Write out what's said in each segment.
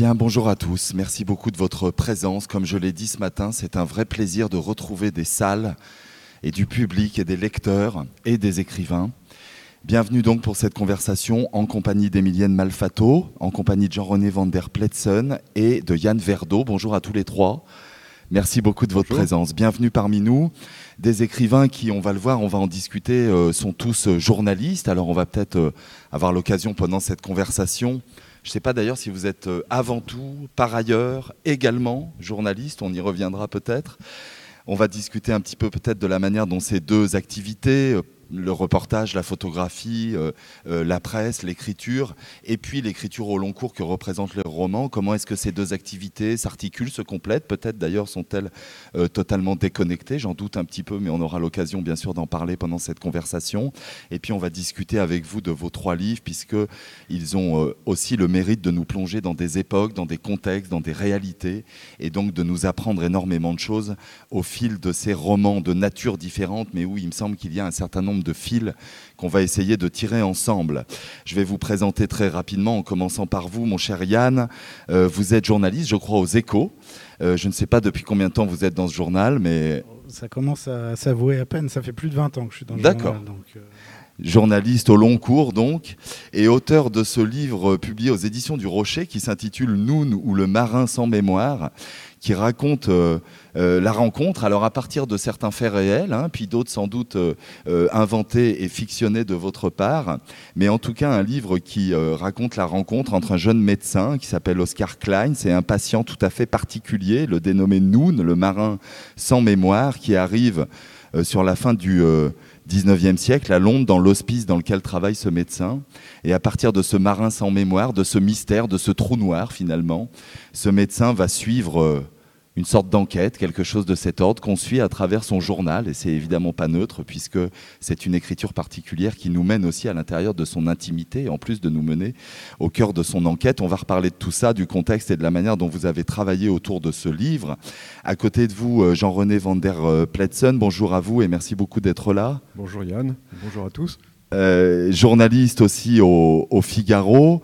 Bien, bonjour à tous. Merci beaucoup de votre présence. Comme je l'ai dit ce matin, c'est un vrai plaisir de retrouver des salles et du public et des lecteurs et des écrivains. Bienvenue donc pour cette conversation en compagnie d'Emilienne Malfato, en compagnie de Jean-René van der Pletsen et de Yann Verdeau. Bonjour à tous les trois. Merci beaucoup de votre présence. Bienvenue parmi nous. Des écrivains qui, on va le voir, on va en discuter, euh, sont tous euh, journalistes. Alors on va peut-être euh, avoir l'occasion pendant cette conversation je ne sais pas d'ailleurs si vous êtes euh, avant tout, par ailleurs, également journaliste, on y reviendra peut-être. On va discuter un petit peu peut-être de la manière dont ces deux activités, euh, le reportage, la photographie, euh, euh, la presse, l'écriture, et puis l'écriture au long cours que représentent les romans. Comment est-ce que ces deux activités s'articulent, se complètent Peut-être d'ailleurs sont-elles euh, totalement déconnectées, j'en doute un petit peu, mais on aura l'occasion bien sûr d'en parler pendant cette conversation. Et puis on va discuter avec vous de vos trois livres, puisqu'ils ont aussi le mérite de nous plonger dans des époques, dans des contextes, dans des réalités, et donc de nous apprendre énormément de choses au fil de ces romans de nature différente, mais où il me semble qu'il y a un certain nombre de fils qu'on va essayer de tirer ensemble. Je vais vous présenter très rapidement, en commençant par vous, mon cher Yann. Euh, vous êtes journaliste, je crois, aux échos. Euh, je ne sais pas depuis combien de temps vous êtes dans ce journal, mais... Ça commence à s'avouer à peine, ça fait plus de 20 ans que je suis dans le journal. D'accord. Euh, journaliste au long cours donc, et auteur de ce livre publié aux éditions du Rocher qui s'intitule Noun ou le marin sans mémoire, qui raconte euh, euh, la rencontre, alors à partir de certains faits réels, hein, puis d'autres sans doute euh, inventés et fictionnés de votre part, mais en tout cas un livre qui raconte la rencontre entre un jeune médecin qui s'appelle Oscar Klein, c'est un patient tout à fait particulier, le dénommé Noun, le marin sans mémoire, qui arrive sur la fin du 19e siècle à Londres, dans l'hospice dans lequel travaille ce médecin. Et à partir de ce marin sans mémoire, de ce mystère, de ce trou noir finalement, ce médecin va suivre euh, une sorte d'enquête, quelque chose de cet ordre qu'on suit à travers son journal. Et c'est évidemment pas neutre puisque c'est une écriture particulière qui nous mène aussi à l'intérieur de son intimité, en plus de nous mener au cœur de son enquête. On va reparler de tout ça, du contexte et de la manière dont vous avez travaillé autour de ce livre. À côté de vous, euh, Jean-René van der euh, Pletsen, bonjour à vous et merci beaucoup d'être là. Bonjour Yann, bonjour à tous. Euh, journaliste aussi au, au Figaro.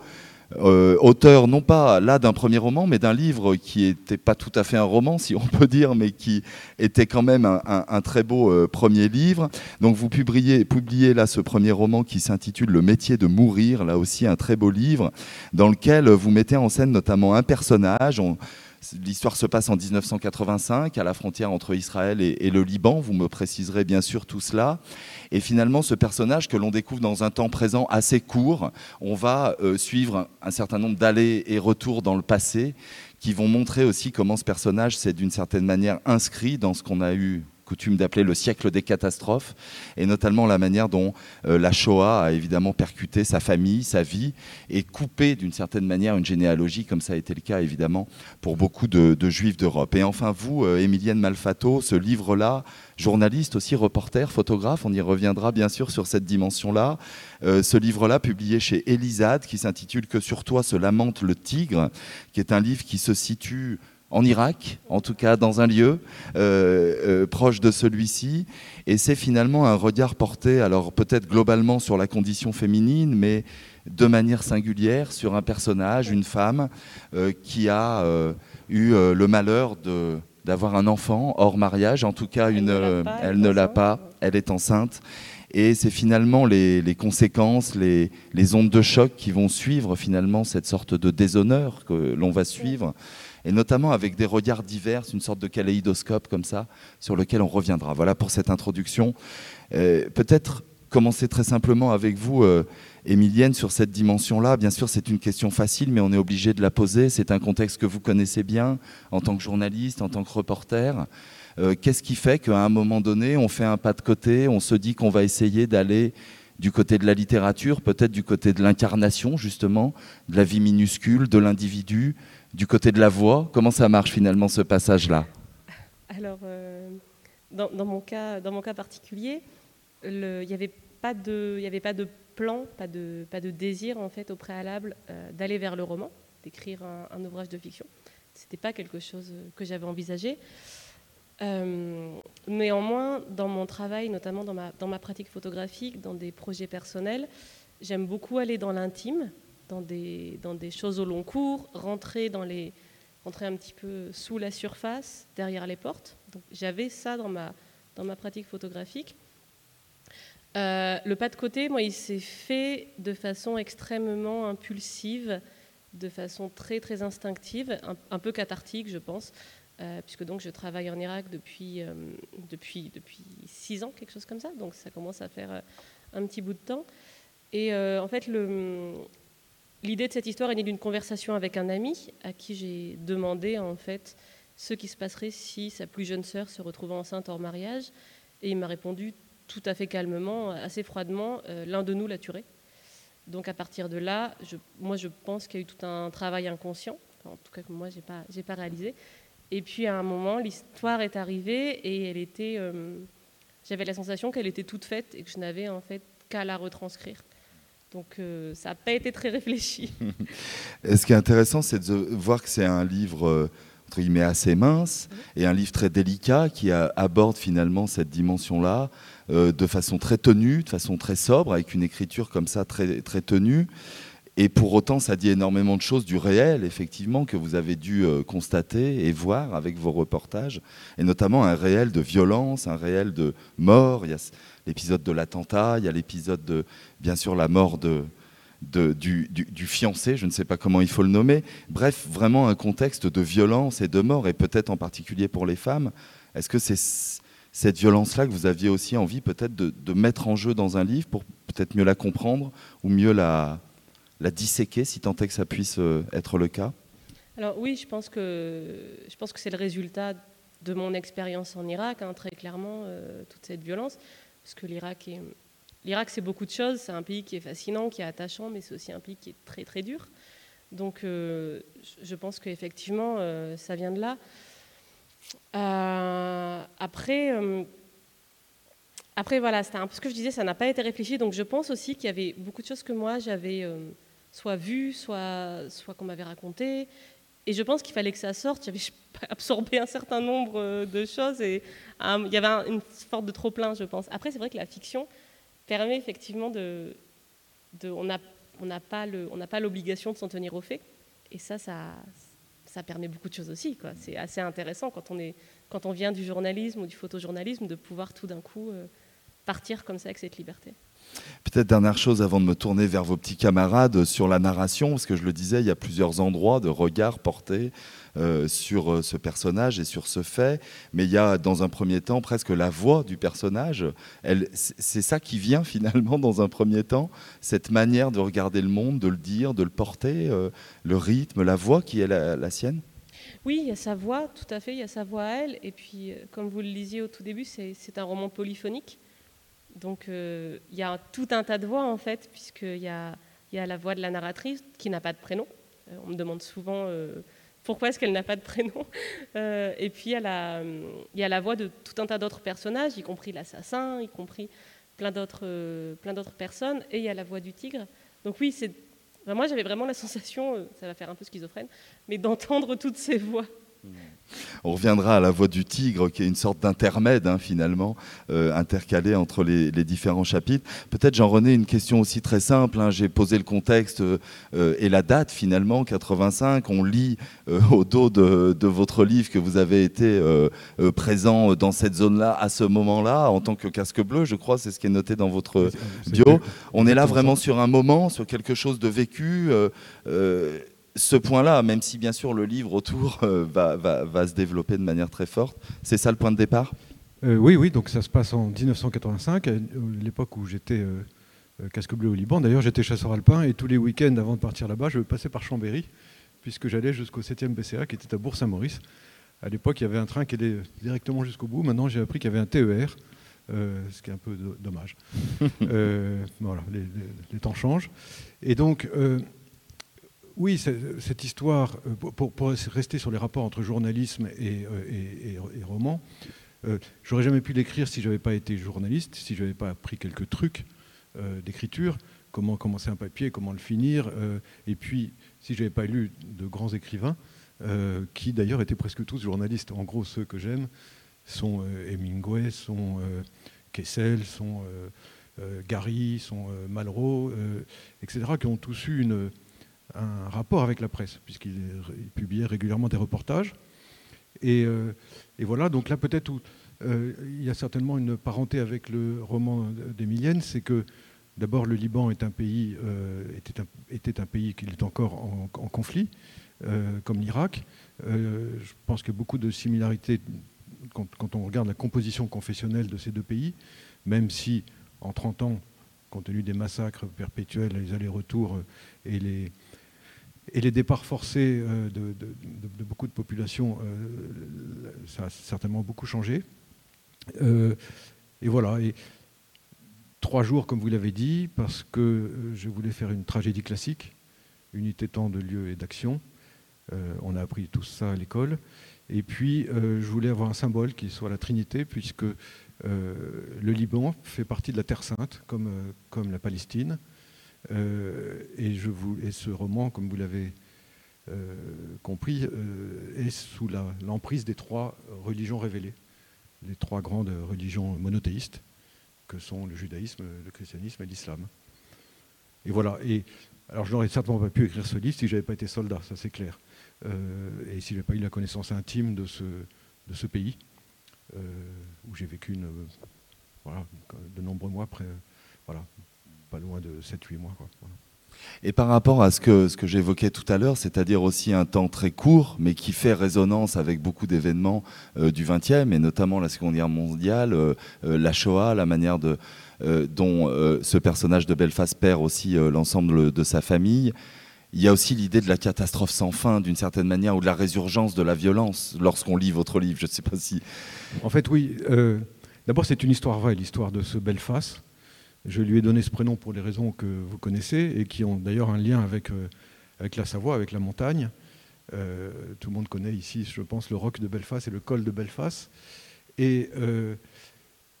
Euh, auteur non pas là d'un premier roman, mais d'un livre qui n'était pas tout à fait un roman, si on peut dire, mais qui était quand même un, très beau euh, premier livre. Donc vous publiez, publiez là ce premier roman qui s'intitule Le métier de mourir, là aussi un très beau livre, dans lequel vous mettez en scène notamment un personnage. L'histoire se passe en 1985, à la frontière entre Israël et, le Liban. Vous me préciserez bien sûr tout cela. Et finalement, ce personnage que l'on découvre dans un temps présent assez court, on va euh, suivre un certain nombre d'allées et retours dans le passé qui vont montrer aussi comment ce personnage s'est d'une certaine manière inscrit dans ce qu'on a eu coutume d'appeler le siècle des catastrophes, et notamment la manière dont euh, la Shoah a évidemment percuté sa famille, sa vie, et coupé d'une certaine manière une généalogie, comme ça a été le cas évidemment pour beaucoup de, juifs d'Europe. Et enfin, vous, euh, Emilienne Malfato, ce livre-là, journaliste aussi, reporter, photographe, on y reviendra bien sûr sur cette dimension-là. Euh, ce livre-là, publié chez Elisade, qui s'intitule Que sur toi se lamente le tigre, qui est un livre qui se situe en Irak, en tout cas dans un lieu euh, euh, proche de celui-ci. Et c'est finalement un regard porté, alors peut-être globalement sur la condition féminine, mais de manière singulière sur un personnage, une femme, euh, qui a eu le malheur de d'avoir un enfant hors mariage, en tout cas, une, elle ne l'a pas, elle est enceinte. Et c'est finalement les, conséquences, les, les, ondes de choc qui vont suivre finalement cette sorte de déshonneur que l'on va suivre et notamment avec des regards divers, une sorte de kaléidoscope comme ça, sur lequel on reviendra. Voilà pour cette introduction. Euh, peut-être commencer très simplement avec vous, euh, Émilienne, sur cette dimension-là. Bien sûr, c'est une question facile, mais on est obligé de la poser. C'est un contexte que vous connaissez bien en tant que journaliste, en tant que reporter. Euh, qu'est-ce qui fait qu'à un moment donné, on fait un pas de côté, on se dit qu'on va essayer d'aller du côté de la littérature, peut-être du côté de l'incarnation, justement, de la vie minuscule, de l'individu, du côté de la voix. Comment ça marche finalement ce passage-là? Alors, euh, dans, mon cas, dans mon cas particulier, il n'y avait, pas de, plan, pas de, désir en fait au préalable euh, d'aller vers le roman, d'écrire un, ouvrage de fiction. Ce n'était pas quelque chose que j'avais envisagé. Euh, néanmoins, dans mon travail, notamment dans ma pratique photographique, dans des projets personnels, j'aime beaucoup aller dans l'intime dans des, dans des choses au long cours, rentrer, dans les, rentrer un petit peu sous la surface, derrière les portes. Donc j'avais ça dans ma, dans ma pratique photographique. Euh, le pas de côté, moi, il s'est fait de façon extrêmement impulsive, de façon très très instinctive, un, peu cathartique, je pense, euh, puisque donc je travaille en Irak depuis, euh, depuis, depuis six ans, quelque chose comme ça, donc ça commence à faire un petit bout de temps. Et en fait, l'idée de cette histoire est née d'une conversation avec un ami à qui j'ai demandé en fait ce qui se passerait si sa plus jeune sœur se retrouvait enceinte hors mariage, et il m'a répondu tout à fait calmement, assez froidement, euh, l'un de nous l'a tué. Donc à partir de là, je, moi je pense qu'il y a eu tout un travail inconscient, en tout cas que moi j'ai pas pas réalisé. Et puis à un moment, l'histoire est arrivée et elle était, euh, j'avais la sensation qu'elle était toute faite et que je n'avais en fait qu'à la retranscrire. Donc euh, ça n'a pas été très réfléchi. ce qui est intéressant, c'est de voir que c'est un livre entre guillemets assez mince et un livre très délicat qui aborde finalement cette dimension-là euh, de façon très tenue, de façon très sobre, avec une écriture comme ça très, très tenue. Et pour autant, ça dit énormément de choses du réel, effectivement, que vous avez dû euh, constater et voir avec vos reportages, et notamment un réel de violence, un réel de mort. Il y a l'épisode de l'attentat, il y a l'épisode de, bien sûr, la mort du, fiancé, je ne sais pas comment il faut le nommer. Bref, vraiment un contexte de violence et de mort, et peut-être en particulier pour les femmes. Est-ce que c'est cette violence-là que vous aviez aussi envie peut-être de, mettre en jeu dans un livre pour peut-être mieux la comprendre ou mieux la, disséquer, si tant est que ça puisse euh, être le cas? Alors oui, je pense que, que c'est le résultat de mon expérience en Irak, hein, très clairement, euh, toute cette violence, parce que l'Irak est... L'Irak, c'est beaucoup de choses. C'est un pays qui est fascinant, qui est attachant, mais c'est aussi un pays qui est très très dur. Donc, euh, je pense qu'effectivement, ça vient de là. Euh, après, euh, après, voilà, c'était un peu ce que je disais, ça n'a pas été réfléchi. Donc je pense aussi qu'il y avait beaucoup de choses que moi j'avais euh, soit vues, soit, soit qu'on m'avait racontées. Et je pense qu'il fallait que ça sorte. J'avais absorbé un certain nombre de choses et il y avait une sorte de trop-plein, je pense. Après, c'est vrai que la fiction permet effectivement de. on n'a pas l'obligation de s'en tenir aux faits. Et ça, ça, permet beaucoup de choses aussi. C'est assez intéressant quand on, est, quand on vient du journalisme ou du photojournalisme de pouvoir tout d'un coup euh, partir comme ça avec cette liberté. Peut-être dernière chose avant de me tourner vers vos petits camarades sur la narration, parce que je le disais, il y a plusieurs endroits de regard portés euh, sur euh, ce personnage et sur ce fait, mais il y a dans un premier temps presque la voix du personnage. C'est ça qui vient finalement dans un premier temps, cette manière de regarder le monde, de le dire, de le porter, euh, le rythme, la voix qui est la, sienne? Oui, il y a sa voix, tout à fait, il y a sa voix à elle. Et puis, comme vous le lisiez au tout début, c'est un roman polyphonique. Donc euh, il y a tout un tas de voix en fait, puisqu'il y a, y a la voix de la narratrice qui n'a pas de prénom. Euh, on me demande souvent euh, pourquoi est-ce qu'elle n'a pas de prénom? et puis il y, a la, voix de tout un tas d'autres personnages, y compris l'assassin, y compris plein d'autres, plein d'autres personnes. Et il y a la voix du tigre. Donc oui, moi j'avais vraiment la sensation, ça va faire un peu schizophrène, mais d'entendre toutes ces voix. On reviendra à la voix du tigre, qui est une sorte d'intermède hein, finalement, euh, intercalé entre les, différents chapitres. Peut-être, Jean-René, une question aussi très simple. Hein. J'ai posé le contexte euh, et la date finalement, 85. On lit euh, au dos de, votre livre que vous avez été présent dans cette zone-là à ce moment-là, en tant que casque bleu, je crois, c'est ce qui est noté dans votre bio. On est là vraiment sur un moment, sur quelque chose de vécu ce point-là, même si bien sûr le livre autour euh, va, se développer de manière très forte, c'est ça le point de départ? Euh, Oui, oui, donc ça se passe en 1985, l'époque où j'étais euh, casque bleu au Liban. D'ailleurs, j'étais chasseur alpin et tous les week-ends avant de partir là-bas, je passais par Chambéry, puisque j'allais jusqu'au 7e BCA qui était à Bourg-Saint-Maurice. À l'époque, il y avait un train qui allait directement jusqu'au bout. Maintenant, j'ai appris qu'il y avait un TER. ce qui est un peu dommage. voilà, les, temps changent. Et donc, oui, cette histoire, euh, pour, rester sur les rapports entre journalisme et, euh, roman, euh, j'aurais jamais pu l'écrire si je n'avais pas été journaliste, si je n'avais pas appris quelques trucs d'écriture, comment commencer un papier, comment le finir, et puis si je n'avais pas lu de grands écrivains, qui d'ailleurs étaient presque tous journalistes. En gros, ceux que j'aime sont Hemingway, sont Kessel, sont Gary, sont Malraux, etc., qui ont tous eu une un rapport avec la presse, puisqu'il publiait régulièrement des reportages. Et, voilà, donc là peut-être où il y a certainement une parenté avec le roman d'Emilienne, c'est que d'abord le Liban est un pays, était, un, était, un, pays qui est encore en, conflit, comme l'Irak. je pense a beaucoup de similarités quand, on regarde la composition confessionnelle de ces deux pays, même si en 30 ans, compte tenu des massacres perpétuels, les allers-retours euh, et les, et les départs forcés euh, de, beaucoup de populations, euh, ça a certainement beaucoup changé. et voilà. Et trois jours, comme vous l'avez dit, parce que je voulais faire une tragédie classique, unité temps de lieu et d'action. on a appris tout ça à l'école. Et puis, euh, je voulais avoir un symbole qui soit la Trinité, puisque euh, le Liban fait partie de la Terre Sainte, comme, euh, comme la Palestine. Vous, et ce roman, comme vous l'avez compris, est sous l'emprise des trois religions révélées, les trois grandes religions monothéistes, que sont le judaïsme, le christianisme et l'islam. Et voilà. Et, alors, je n'aurais certainement pas pu écrire ce livre si je n'avais pas été soldat, ça c'est clair. Euh, et si je n'avais pas eu la connaissance intime de ce, pays, euh, où j'ai vécu de nombreux mois, après, voilà, pas loin de 7-8 mois. Quoi, Et par rapport à ce que, ce que j'évoquais tout à l'heure, c'est-à-dire aussi un temps très court, mais qui fait résonance avec beaucoup d'événements euh, du XXe, et notamment la Seconde Guerre mondiale, la Shoah, la manière de, dont ce personnage de Belfast perd aussi l'ensemble de sa famille, il y a aussi l'idée de la catastrophe sans fin, d'une certaine manière, ou de la résurgence de la violence lorsqu'on lit votre livre. Je ne sais pas si. En fait, oui. Euh, d'abord, c'est une histoire vraie, l'histoire de ce Belfast. Je lui ai donné ce prénom pour les raisons que vous connaissez et qui ont d'ailleurs un lien avec, euh, avec la Savoie, avec la montagne. Euh, tout le monde connaît ici, je pense, le roc de Belfast et le col de Belfast. Et,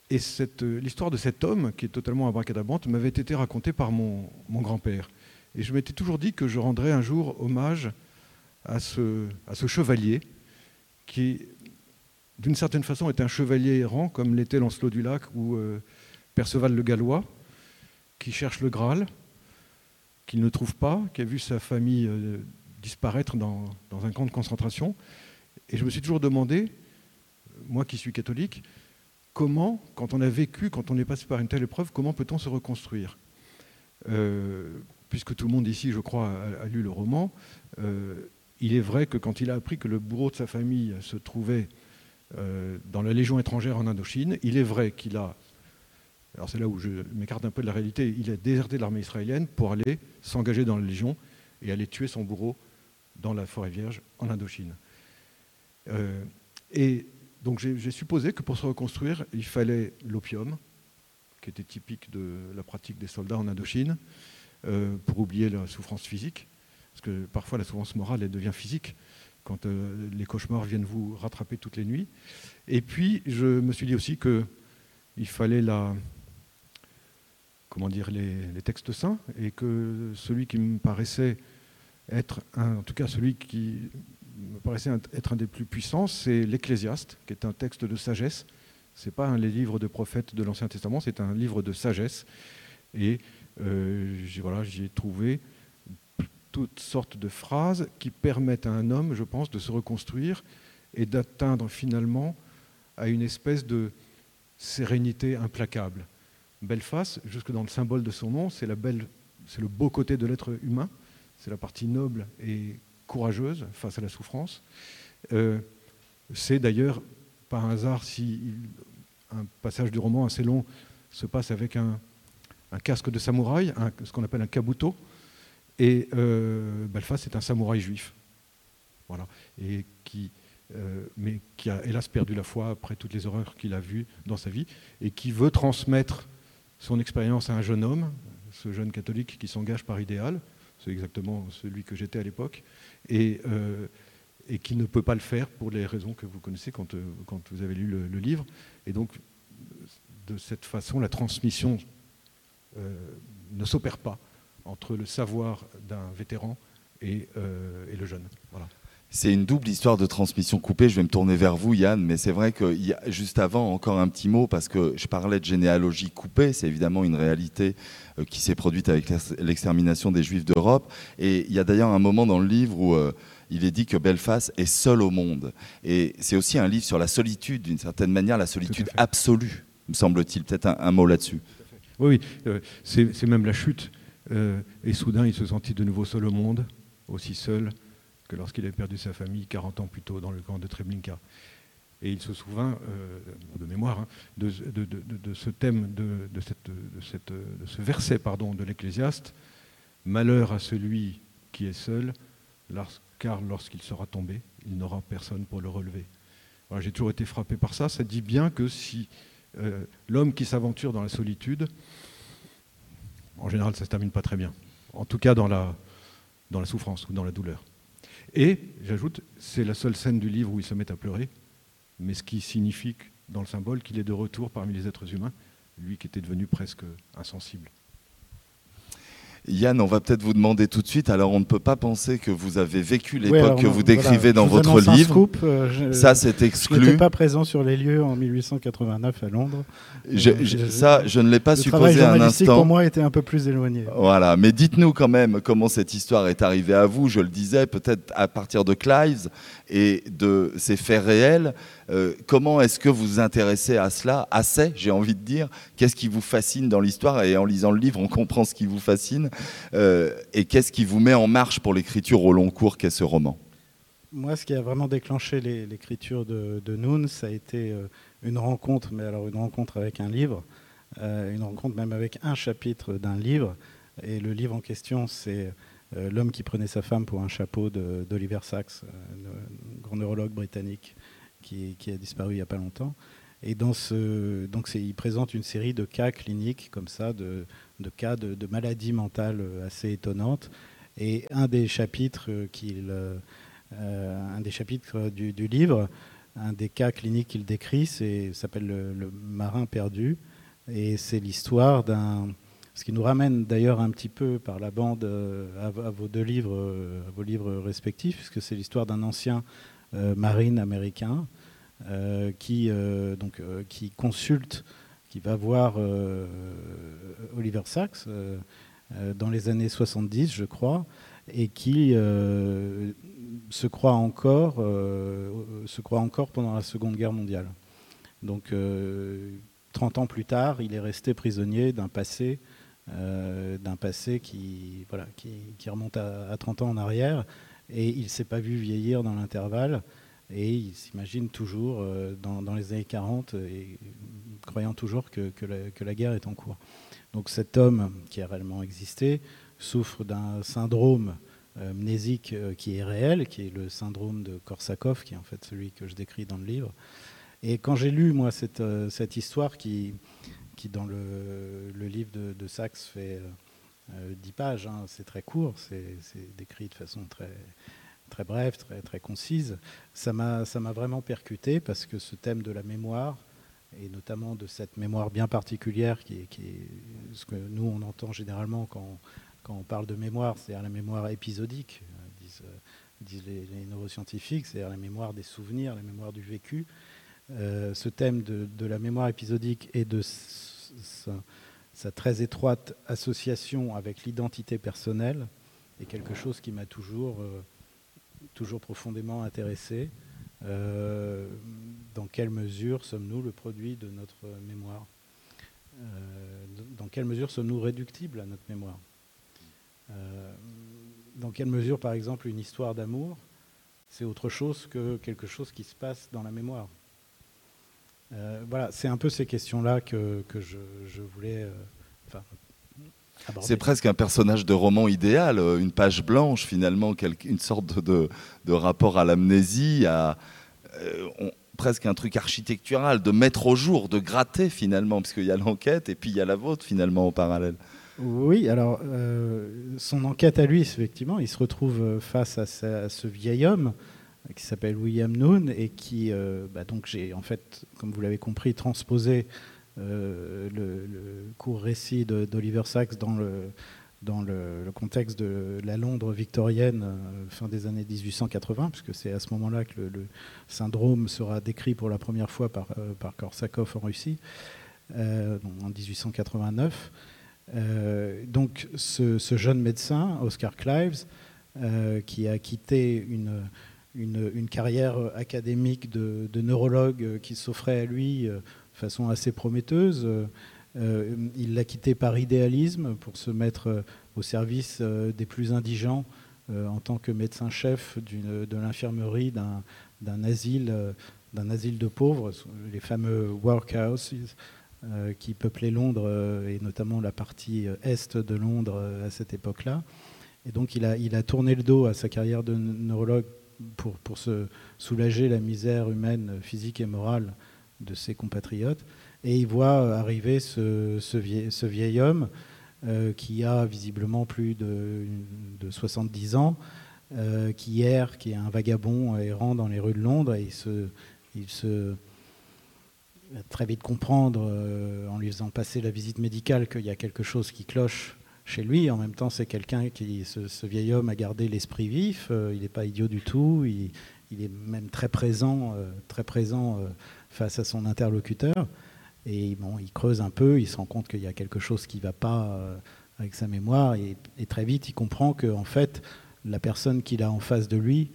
et l'histoire de cet homme, qui est totalement abracadabrante, m'avait été racontée par mon, grand-père. Et je m'étais toujours dit que je rendrais un jour hommage à ce, chevalier qui, d'une certaine façon, est un chevalier errant, comme l'était Lancelot du Lac ou euh, Perceval le Gallois, qui cherche le Graal, qu'il ne trouve pas, qui a vu sa famille euh, disparaître dans, un camp de concentration. Et je me suis toujours demandé, moi qui suis catholique, comment, quand on a vécu, quand on est passé par une telle épreuve, comment peut-on se reconstruire euh, puisque tout le monde ici, je crois, a, lu le roman, euh, il est vrai que quand il a appris que le bourreau de sa famille se trouvait dans la Légion étrangère en Indochine, il est vrai qu'il a, alors c'est là où je m'écarte un peu de la réalité, il a déserté l'armée israélienne pour aller s'engager dans la Légion et aller tuer son bourreau dans la forêt vierge en Indochine. Euh, et donc j'ai supposé que pour se reconstruire, il fallait l'opium, qui était typique de la pratique des soldats en Indochine, euh, pour oublier la souffrance physique, parce que parfois la souffrance morale, elle devient physique quand euh, les cauchemars viennent vous rattraper toutes les nuits. Et puis, je me suis dit aussi qu'il fallait la, comment dire, les, textes saints, et que celui qui me paraissait être, en tout cas celui qui me paraissait être un des plus puissants, c'est l'Ecclésiaste, qui est un texte de sagesse. Ce n'est pas un les livres de prophètes de l'Ancien Testament, c'est un livre de sagesse. Et euh, j'y ai trouvé toutes sortes de phrases qui permettent à un homme, je pense, de se reconstruire et d'atteindre finalement à une espèce de sérénité implacable. Belfast, jusque dans le symbole de son nom, c'est le beau côté de l'être humain, c'est la partie noble et courageuse face à la souffrance. Euh, c'est d'ailleurs par hasard si un passage du roman assez long se passe avec un, un casque de samouraï, ce qu'on appelle un kabuto. Et euh, Belfast est un samouraï juif. Voilà. Et qui, euh, mais qui a hélas perdu la foi après toutes les horreurs qu'il a vues dans sa vie, et qui veut transmettre son expérience à un jeune homme, ce jeune catholique qui s'engage par idéal, c'est exactement celui que j'étais à l'époque, et, euh, et, qui ne peut pas le faire pour les raisons que vous connaissez quand, quand vous avez lu le, livre. Et donc, de cette façon, la transmission euh, ne s'opère pas entre le savoir d'un vétéran et, euh, le jeune. Voilà. C'est une double histoire de transmission coupée. Je vais me tourner vers vous, Yann, mais c'est vrai que juste avant, encore un petit mot, parce que je parlais de généalogie coupée. C'est évidemment une réalité euh, qui s'est produite avec l'extermination des Juifs d'Europe. Et il y a d'ailleurs un moment dans le livre où euh, il est dit que Belfast est seul au monde. Et c'est aussi un livre sur la solitude, d'une certaine manière, la solitude absolue, me semble-t-il. Peut-être un, mot là-dessus. Oui, euh, c'est même la chute. et soudain, il se sentit de nouveau seul au monde, aussi seul que lorsqu'il avait perdu sa famille 40 ans plus tôt dans le camp de Treblinka. Et il se souvint, euh, de mémoire, hein, de, ce thème, de, ce verset pardon, de l'Ecclésiaste Malheur à celui qui est seul, car lorsqu'il sera tombé, il n'aura personne pour le relever. J'ai toujours été frappé par ça. Ça dit bien que si euh, l'homme qui s'aventure dans la solitude, en général, ça ne se termine pas très bien. En tout cas, dans la, dans la souffrance ou dans la douleur. Et, j'ajoute, c'est la seule scène du livre où il se met à pleurer, mais ce qui signifie dans le symbole qu'il est de retour parmi les êtres humains, lui qui était devenu presque insensible. Yann, on va peut-être vous demander tout de suite. Alors, on ne peut pas penser que vous avez vécu l'époque que vous décrivez dans votre livre. Euh, ça, c'est exclu. Je n'étais pas présent sur les lieux en 1889 à Londres. Euh, ça, je ne l'ai pas supposé un instant. pour moi était un peu plus éloigné. Voilà, mais dites-nous quand même comment cette histoire est arrivée à vous. Je le disais, peut-être à partir de Clive et de ces faits réels. Euh, comment est-ce que vous vous intéressez à cela Assez, j'ai envie de dire. Qu'est-ce qui vous fascine dans l'histoire Et en lisant le livre, on comprend ce qui vous fascine. Euh, et qu'est-ce qui vous met en marche pour l'écriture au long cours qu'est ce roman Moi, ce qui a vraiment déclenché l'écriture de, de Noon, ça a été euh, une rencontre, mais alors une rencontre avec un livre, une rencontre même avec un chapitre d'un livre. Et le livre en question, c'est L'homme qui prenait sa femme pour un chapeau d'Oliver Sacks, grand neurologue britannique qui, a disparu il n'y a pas longtemps. Et dans ce, donc il présente une série de cas cliniques comme ça, de, cas de, maladies mentales assez étonnantes. Et un des chapitres qu'il, euh, un des chapitres du, livre, un des cas cliniques qu'il décrit, s'appelle le, marin perdu, et c'est l'histoire d'un, ce qui nous ramène d'ailleurs un petit peu par la bande euh, à, vos deux livres, vos livres respectifs, puisque c'est l'histoire d'un ancien euh, marine américain euh, qui, euh, donc, euh, qui consulte, qui va voir Oliver Sacks dans les années 70, je crois, et qui se croit encore, se croit encore pendant la Seconde Guerre mondiale. Donc, 30 ans plus tard, il est resté prisonnier d'un passé, d'un passé qui, voilà, qui, remonte à, à, 30 ans en arrière, et il ne s'est pas vu vieillir dans l'intervalle. Et il s'imagine toujours euh, dans, les années 40, et croyant toujours que, la, guerre est en cours. Donc cet homme qui a réellement existé souffre d'un syndrome euh, mnésique euh, qui est réel, qui est le syndrome de Korsakov, qui est en fait celui que je décris dans le livre. Et quand j'ai lu, moi, cette, histoire qui, qui, dans le, livre de, de Sachs, fait 10 pages, hein, c'est très court, c'est décrit de façon très, très brève, très, concise, ça m'a vraiment percuté parce que ce thème de la mémoire, et notamment de cette mémoire bien particulière qui est, ce que nous on entend généralement quand, on parle de mémoire, c'est-à-dire la mémoire épisodique, euh, disent, euh, les, neuroscientifiques, c'est-à-dire la mémoire des souvenirs, la mémoire du vécu. Euh, ce thème de, de, la mémoire épisodique et de sa, très étroite association avec l'identité personnelle est quelque chose qui m'a toujours toujours profondément intéressé. Euh, dans quelle mesure sommes-nous le produit de notre mémoire? Euh, Dans quelle mesure sommes-nous réductibles à notre mémoire? Euh, Dans quelle mesure, par exemple, une histoire d'amour, c'est autre chose que quelque chose qui se passe dans la mémoire? Voilà, c'est un peu ces questions-là que, je, je, voulais... Enfin, c'est presque un personnage de roman idéal, euh, une page blanche finalement, une sorte de, rapport à l'amnésie, à euh, presque un truc architectural, de mettre au jour, de gratter finalement, parce qu'il y a l'enquête et puis il y a la vôtre finalement en parallèle. Oui, alors euh, son enquête à lui, effectivement, il se retrouve face à, ce vieil homme qui s'appelle William Noon et qui, bah, donc j'ai en fait, comme vous l'avez compris, transposé euh, le, court récit d'Oliver Sacks dans le, dans le, contexte de la Londres victorienne fin des années 1880, puisque c'est à ce moment-là que le, syndrome sera décrit pour la première fois par, par Korsakov en Russie, en 1889. donc ce, jeune médecin, Oscar Clives, qui a quitté une une, carrière académique de, neurologue qui s'offrait à lui de façon assez prometteuse. Euh, il l'a quitté par idéalisme pour se mettre au service euh, des plus indigents euh, en tant que médecin-chef de l'infirmerie d'un asile, asile de pauvres, les fameux workhouses qui peuplaient Londres et notamment la partie est de Londres à cette époque-là. Et donc il a, il a tourné le dos à sa carrière de neurologue pour, se soulager la misère humaine, physique et morale de ses compatriotes. Et il voit arriver ce, vieil, homme euh, qui a visiblement plus de, de 70 ans, euh, qui erre, qui est un vagabond errant dans les rues de Londres. Et il se, très vite comprendre, euh, en lui faisant passer la visite médicale, qu'il y a quelque chose qui cloche chez lui. En même temps, c'est quelqu'un qui, ce, vieil homme a gardé l'esprit vif. Euh, il n'est pas idiot du tout. Il, est même très présent, euh, très présent euh, face à son interlocuteur. Et bon, il creuse un peu. Il se rend compte qu'il y a quelque chose qui ne va pas avec sa mémoire. Et, très vite, il comprend que en fait, la personne qu'il a en face de lui,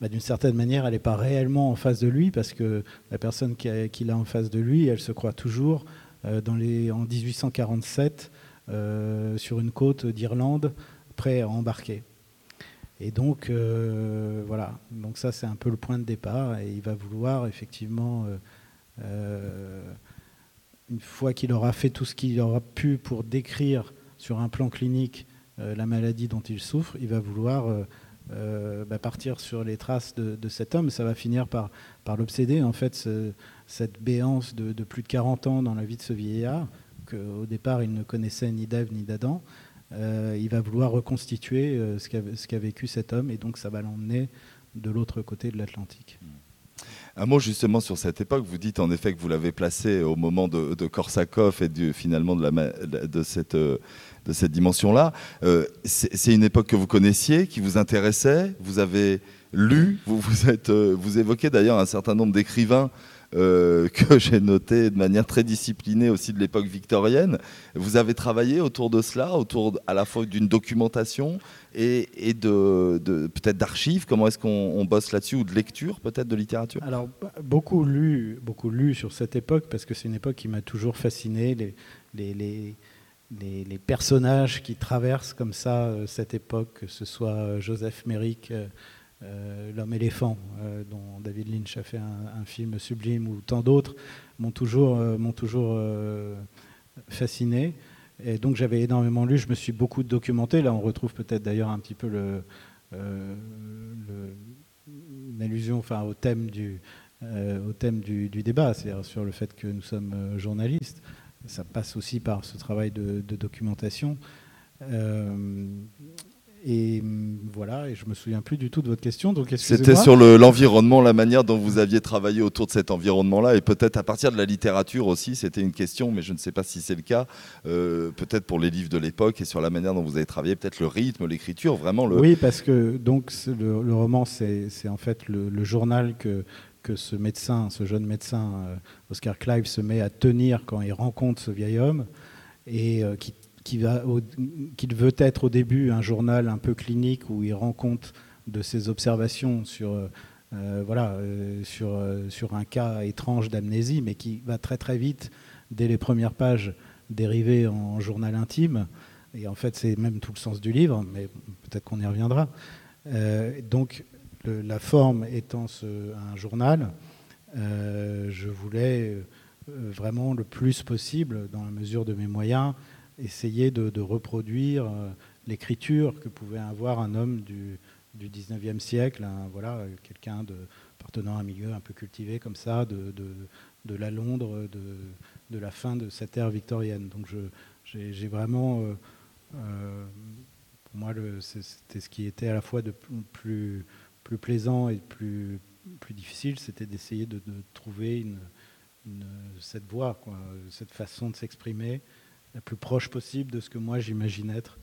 bah, d'une certaine manière, elle n'est pas réellement en face de lui parce que la personne qu'il a en face de lui, elle se croit toujours dans les, en 1847 euh, sur une côte d'Irlande, prêt à embarquer. Et donc, euh, voilà. Donc ça, c'est un peu le point de départ. Et il va vouloir effectivement, euh, une fois qu'il aura fait tout ce qu'il aura pu pour décrire sur un plan clinique la maladie dont il souffre, il va vouloir bah, partir sur les traces de, cet homme. Ça va finir par, l'obséder. En fait, cette béance de, de, plus de 40 ans dans la vie de ce vieillard au départ il ne connaissait ni d'Ève ni d'Adam. Euh, il va vouloir reconstituer euh, ce qu'a vécu cet homme et donc ça va l'emmener de l'autre côté de l'Atlantique. Un mot justement sur cette époque. Vous dites en effet que vous l'avez placé au moment de, Korsakov et finalement de, de, cette, de dimension-là. Euh, c'est une époque que vous connaissiez, qui vous intéressait. Vous avez lu, vous évoquez d'ailleurs un certain nombre d'écrivains euh, que j'ai noté de manière très disciplinée aussi de l'époque victorienne. Vous avez travaillé autour de cela, autour à la fois d'une documentation et, de, peut-être d'archives. Comment est-ce qu'on bosse là-dessus ou de lecture peut-être de littérature? Alors beaucoup lu, beaucoup lu sur cette époque parce que c'est une époque qui m'a toujours fasciné. Les, personnages qui traversent comme ça euh, cette époque, que ce soit Joseph Méric, euh, euh, L'homme éléphant, euh, dont David Lynch a fait un, film sublime, ou tant d'autres, m'ont toujours, euh, fasciné. Et donc j'avais énormément lu, je me suis beaucoup documenté. Là, on retrouve peut-être d'ailleurs un petit peu le, enfin, au thème du, débat, c'est-à-dire sur le fait que nous sommes journalistes. Ça passe aussi par ce travail de documentation. Et hum, voilà, et je me souviens plus du tout de votre question. Donc C'était sur l'environnement, la manière dont vous aviez travaillé autour de cet environnement-là, et peut-être à partir de la littérature aussi. C'était une question, mais je ne sais pas si c'est le cas. Euh, peut-être pour les livres de l'époque et sur la manière dont vous avez travaillé, peut-être le rythme, l'écriture, vraiment le. Oui, parce que donc le, roman, c'est en fait le, journal que que ce médecin, ce jeune médecin, euh, Oscar Clive, se met à tenir quand il rencontre ce vieil homme et euh, qui qu'il veut être au début un journal un peu clinique où il rend compte de ses observations sur, euh, voilà, euh, sur, euh, sur un cas étrange d'amnésie, mais qui va très très vite, dès les premières pages, dériver en journal intime. Et en fait, c'est même tout le sens du livre, mais peut-être qu'on y reviendra. donc, la forme étant un journal, je voulais vraiment le plus possible, dans la mesure de mes moyens, essayer de, reproduire euh, l'écriture que pouvait avoir un homme du, du 19e siècle, voilà, quelqu'un appartenant à un milieu un peu cultivé comme ça, de, la Londres de, la fin de cette ère victorienne. Donc j'ai vraiment, euh, euh, pour moi, c'était ce qui était à la fois de plus, plaisant et plus, plus difficile, c'était d'essayer de, trouver cette voie, cette façon de s'exprimer la plus proche possible de ce que moi j'imagine être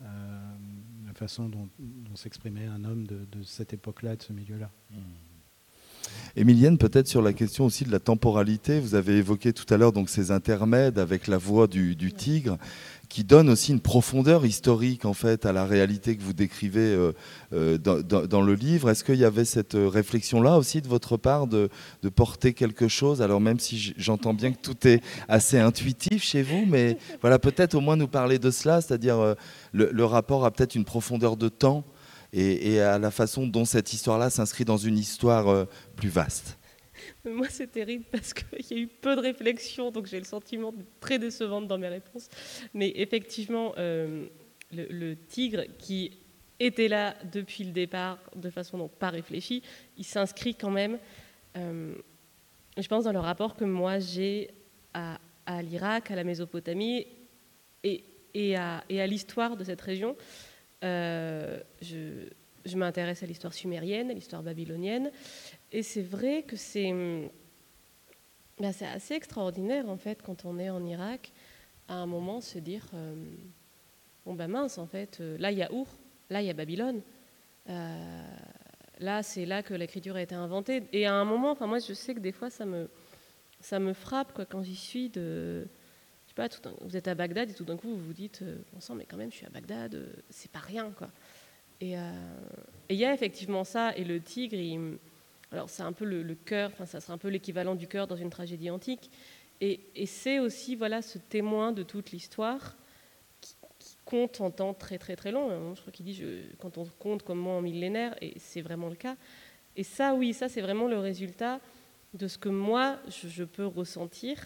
la façon dont, s'exprimait un homme de, cette époque-là, de ce milieu-là. Mmh. Émilienne, peut-être sur la question aussi de la temporalité, vous avez évoqué tout à l'heure donc ces intermèdes avec la voix du, tigre qui donne aussi une profondeur historique en fait à la réalité que vous décrivez euh, euh, dans, le livre. Est-ce qu'il y avait cette réflexion-là aussi de votre part de, porter quelque chose? Alors même si j'entends bien que tout est assez intuitif chez vous, mais voilà peut-être au moins nous parler de cela, c'est-à-dire euh, le, rapport à peut-être une profondeur de temps et, à la façon dont cette histoire-là s'inscrit dans une histoire euh, plus vaste moi, c'est terrible parce qu'il y a eu peu de réflexion, donc j'ai le sentiment très décevante dans mes réponses. Mais effectivement, euh, le, tigre qui était là depuis le départ de façon donc pas réfléchie, il s'inscrit quand même, euh, je pense, dans le rapport que moi j'ai à, l'Irak, à la Mésopotamie et, et à, et à l'histoire de cette région. Euh, je, m'intéresse à l'histoire sumérienne, à l'histoire babylonienne, et c'est vrai que c'est bah, c'est assez extraordinaire en fait quand on est en Irak, à un moment se dire euh, bon ben mince en fait, euh, là il y a Our, là il y a Babylone. là, c'est là que l'écriture a été inventée. Et à un moment, enfin moi, je sais que des fois, ça me, ça me frappe quoi, quand j'y suis de, pas, vous êtes à Bagdad et tout d'un coup vous vous dites, euh, bon sang, mais quand même je suis à Bagdad, euh, c'est pas rien quoi. Euh, et il y a effectivement ça, et le tigre, alors c'est un peu le, cœur, enfin ça serait un peu l'équivalent du cœur dans une tragédie antique, et, c'est aussi voilà ce témoin de toute l'histoire qui, compte en temps très très très long. Je crois qu'il dit quand on compte comme moi en millénaire, et c'est vraiment le cas. Et ça, oui, ça c'est vraiment le résultat de ce que moi je peux ressentir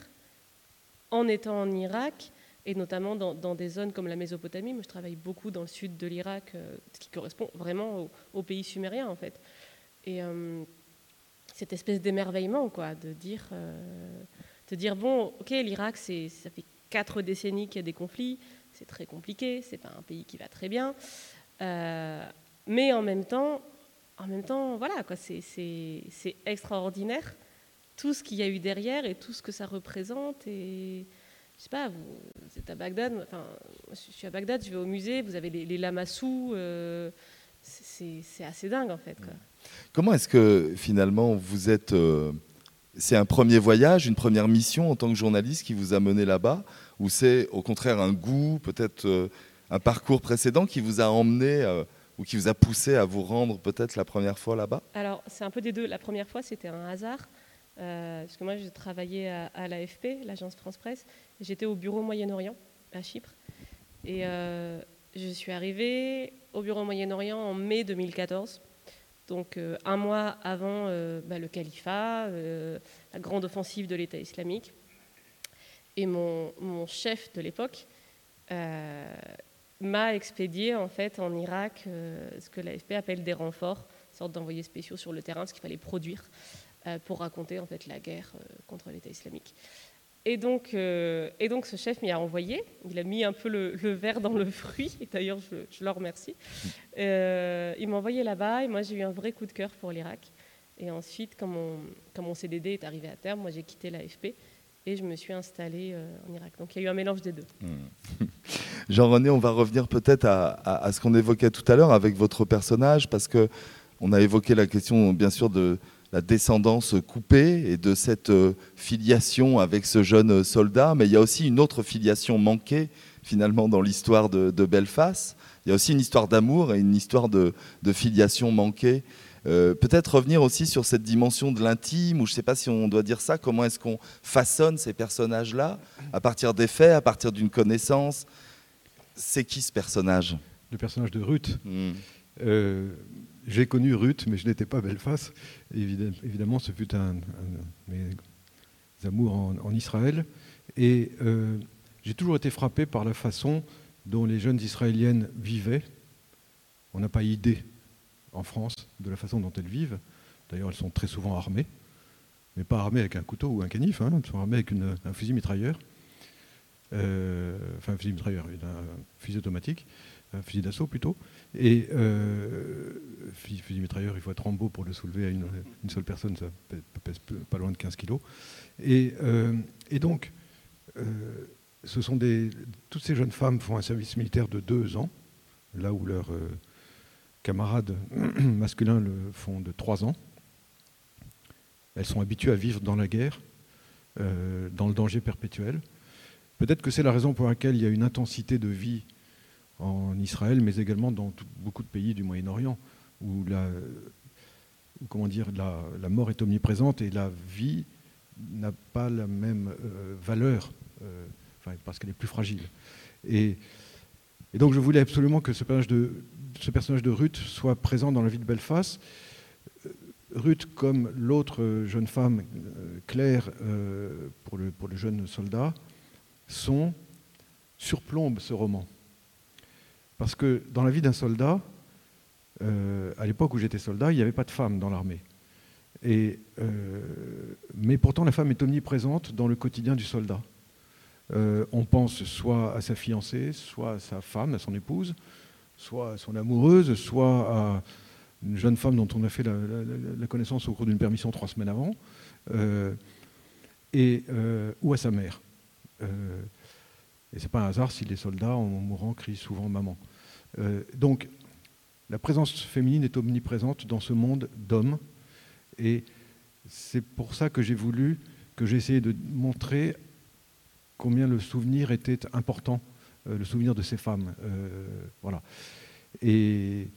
en étant en Irak, et notamment dans, des zones comme la Mésopotamie. Moi, je travaille beaucoup dans le sud de l'Irak, euh, ce qui correspond vraiment au, pays sumérien, en fait. Et euh, cette espèce d'émerveillement, quoi, de dire, euh, de dire bon, ok, l'Irak, ça fait quatre décennies qu'il y a des conflits, c'est très compliqué, c'est pas un pays qui va très bien, mais en même temps, en même temps, voilà, quoi, c'est extraordinaire tout ce qu'il y a eu derrière et tout ce que ça représente. Et je sais pas, vous, êtes à Bagdad, enfin, je suis à Bagdad, je vais au musée, vous avez les, les lamassous, euh, c'est assez dingue en fait. Comment est-ce que finalement vous êtes. Euh, c'est un premier voyage, une première mission en tant que journaliste qui vous a mené là-bas Ou c'est au contraire un goût, peut-être euh, un parcours précédent qui vous a emmené ou qui vous a poussé à vous rendre peut-être la première fois là-bas? Alors, c'est un peu des deux. La première fois, c'était un hasard. Euh, parce que moi, j'ai travaillé à, l'AFP, l'agence France-Presse. J'étais au bureau Moyen-Orient, à Chypre. Et euh, je suis arrivée au bureau Moyen-Orient en mai 2014. Donc, euh, un mois avant bah, le califat, la grande offensive de l'État islamique. Et mon, mon chef de l'époque m'a expédié en fait en Irak ce que l'AFP appelle des renforts, une sorte d'envoyés spéciaux sur le terrain, ce qu'il fallait produire. Euh, pour raconter en fait la guerre euh, contre l'État islamique. Et donc, euh, et donc ce chef m'y a envoyé. Il a mis un peu le, verre dans le fruit. D'ailleurs, je, le remercie. il m'a envoyé là-bas et moi, j'ai eu un vrai coup de cœur pour l'Irak. Et ensuite, quand mon, CDD est arrivé à terme, moi, j'ai quitté l'AFP et je me suis installée en Irak. Donc, il y a eu un mélange des deux. Hmm. Jean-René, on va revenir peut-être à, à, ce qu'on évoquait tout à l'heure avec votre personnage, parce que on a évoqué la question, bien sûr, de la descendance coupée et de cette euh, filiation avec ce jeune soldat, mais il y a aussi une autre filiation manquée finalement dans l'histoire de, Belfast. Il y a aussi une histoire d'amour et une histoire de, filiation manquée. Euh, peut-être revenir aussi sur cette dimension de l'intime, ou je ne sais pas si on doit dire ça, comment est-ce qu'on façonne ces personnages-là, à partir des faits, à partir d'une connaissance. C'est qui ce personnage? Le personnage de Ruth. Hmm. Euh, j'ai connu Ruth, mais je n'étais pas Belfast. Évidemment, ce fut un, de mes amours en, Israël. Et euh, j'ai toujours été frappé par la façon dont les jeunes Israéliennes vivaient. On n'a pas idée en France de la façon dont elles vivent. D'ailleurs, elles sont très souvent armées, mais pas armées avec un couteau ou un canif, hein. elles sont armées avec un fusil mitrailleur. Euh, enfin, un fusil mitrailleur, un fusil automatique un fusil d'assaut plutôt. Et euh, fusil, mitrailleur, il faut être beau pour le soulever à une, seule personne, ça pèse pas loin de 15 kilos. Et, euh, donc, euh, ce sont des, toutes ces jeunes femmes font un service militaire de deux ans, là où leurs camarades masculins le font de 3 ans. Elles sont habituées à vivre dans la guerre, dans le danger perpétuel. Peut-être que c'est la raison pour laquelle il y a une intensité de vie en Israël, mais également dans beaucoup de pays du Moyen-Orient, où la, comment dire, la, mort est omniprésente et la vie n'a pas la même euh, valeur, euh, parce qu'elle est plus fragile. Et, donc je voulais absolument que ce personnage, de, Ruth soit présent dans la vie de Belfast. Euh, Ruth, comme l'autre jeune femme, Claire, pour, le, pour le jeune soldat, sont, surplombent ce roman. Parce que dans la vie d'un soldat, euh, à l'époque où j'étais soldat, il n'y avait pas de femme dans l'armée. Euh, mais pourtant, la femme est omniprésente dans le quotidien du soldat. Euh, on pense soit à sa fiancée, soit à sa femme, à son épouse, soit à son amoureuse, soit à une jeune femme dont on a fait la, connaissance au cours d'une permission trois semaines avant, et, ou à sa mère. Et c'est pas un hasard si les soldats, en mourant, crient souvent maman. donc, la présence féminine est omniprésente dans ce monde d'hommes. Et c'est pour ça que j'ai voulu, que j'ai essayé de montrer combien le souvenir était important, euh, le souvenir de ces femmes. Euh, voilà. Et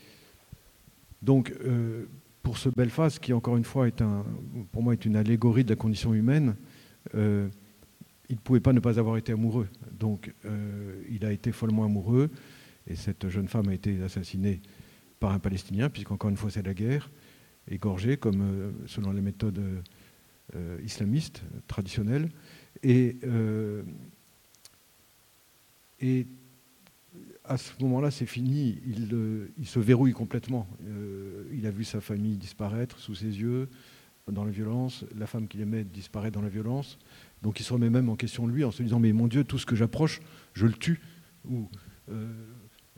donc, euh, pour ce Belfast, qui encore une fois est un, pour moi est une allégorie de la condition humaine, il ne pouvait pas ne pas avoir été amoureux. Donc, il a été follement amoureux, et cette jeune femme a été assassinée par un Palestinien, puisqu'encore une fois c'est la guerre, égorgé comme euh, selon les méthodes euh, islamistes traditionnelles. Et, euh, et à ce moment-là, c'est fini. Il, il, se verrouille complètement. il a vu sa famille disparaître sous ses yeux dans la violence. La femme qu'il aimait disparaît dans la violence. Donc il se remet même en question lui en se disant Mais mon Dieu, tout ce que j'approche, je le tue. Ou,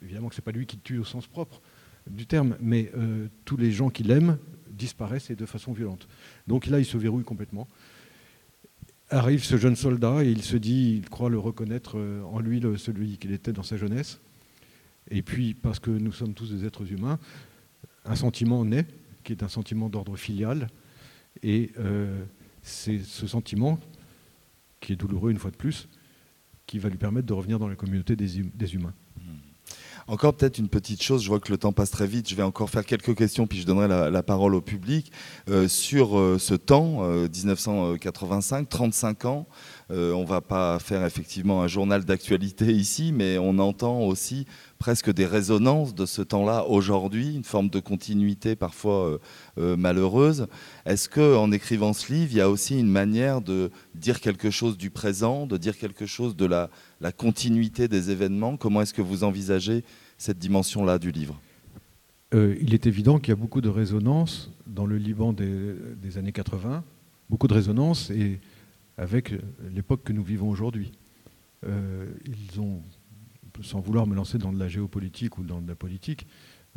évidemment que ce n'est pas lui qui tue au sens propre, du terme, mais euh, tous les gens qui l'aiment disparaissent et de façon violente. Donc là, il se verrouille complètement. Arrive ce jeune soldat et il se dit, il croit le reconnaître euh, en lui, celui qu'il était dans sa jeunesse. Et puis, parce que nous sommes tous des êtres humains, un sentiment naît, qui est un sentiment d'ordre filial. Et euh, c'est ce sentiment, qui est douloureux une fois de plus, qui va lui permettre de revenir dans la communauté des hum-, humains. Encore peut-être une petite chose, je vois que le temps passe très vite, je vais encore faire quelques questions, puis je donnerai la, parole au public. Euh, sur euh, ce temps, 1985, euh, 35 ans, on ne va pas faire effectivement un journal d'actualité ici, mais on entend aussi presque des résonances de ce temps-là aujourd'hui, une forme de continuité parfois euh, euh, malheureuse. Est-ce qu'en écrivant ce livre, il y a aussi une manière de dire quelque chose du présent, de dire quelque chose de la, continuité des événements? Comment est-ce que vous envisagez cette dimension-là du livre? Euh, Il est évident qu'il y a beaucoup de résonances dans le Liban des, années 80, beaucoup de résonances et avec l'époque que nous vivons aujourd'hui. ils ont sans vouloir me lancer dans de la géopolitique ou dans de la politique,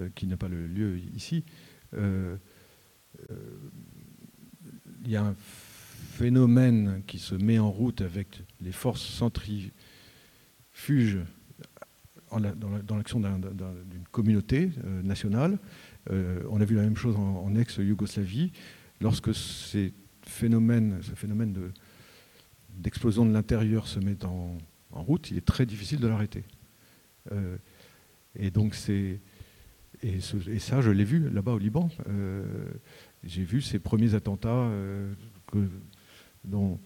euh, qui n'a pas le lieu ici, euh, euh, il y a un phénomène qui se met en route avec les forces centrifuges dans l'action d'une communauté nationale. on a vu la même chose en, ex-Yougoslavie. Lorsque ces phénomènes, ce phénomène d'explosion de, l'intérieur se met en, route, il est très difficile de l'arrêter. Euh, et donc c'est et, ça, je l'ai vu là-bas au Liban. Euh, j'ai vu ces premiers attentats euh, que, dont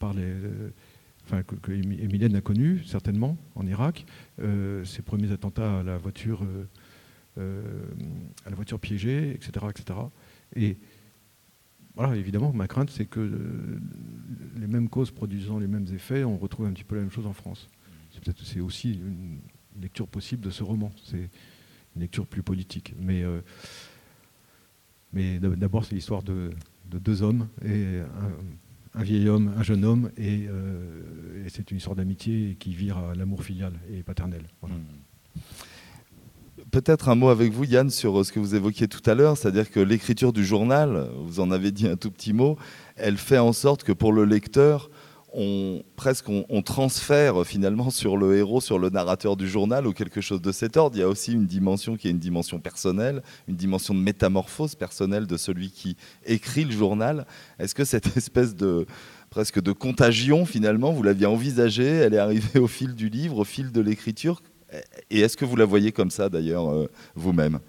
enfin, que, Emilienne a connu certainement en Irak. ces premiers attentats à la voiture, à la voiture piégée, etc., etc. Et voilà, évidemment, ma crainte, c'est que les mêmes causes produisant les mêmes effets, on retrouve un petit peu la même chose en France. C'est aussi une, lecture possible de ce roman. C'est une lecture plus politique. Mais, euh, d'abord, c'est l'histoire de, deux hommes, et un, vieil homme, un jeune homme, euh, et, c'est une histoire d'amitié qui vire à l'amour filial et paternel. Hmm. Peut-être un mot avec vous, Yann, sur ce que vous évoquiez tout à l'heure, c'est-à-dire que l'écriture du journal, vous en avez dit un tout petit mot, elle fait en sorte que pour le lecteur, on, presque on, transfère finalement sur le héros, sur le narrateur du journal ou quelque chose de cet ordre. Il y a aussi une dimension qui est une dimension personnelle, une dimension de métamorphose personnelle de celui qui écrit le journal. Est-ce que cette espèce de presque de contagion finalement, vous l'aviez envisagée, elle est arrivée au fil du livre, au fil de l'écriture? Et est-ce que vous la voyez comme ça d'ailleurs euh, vous-même?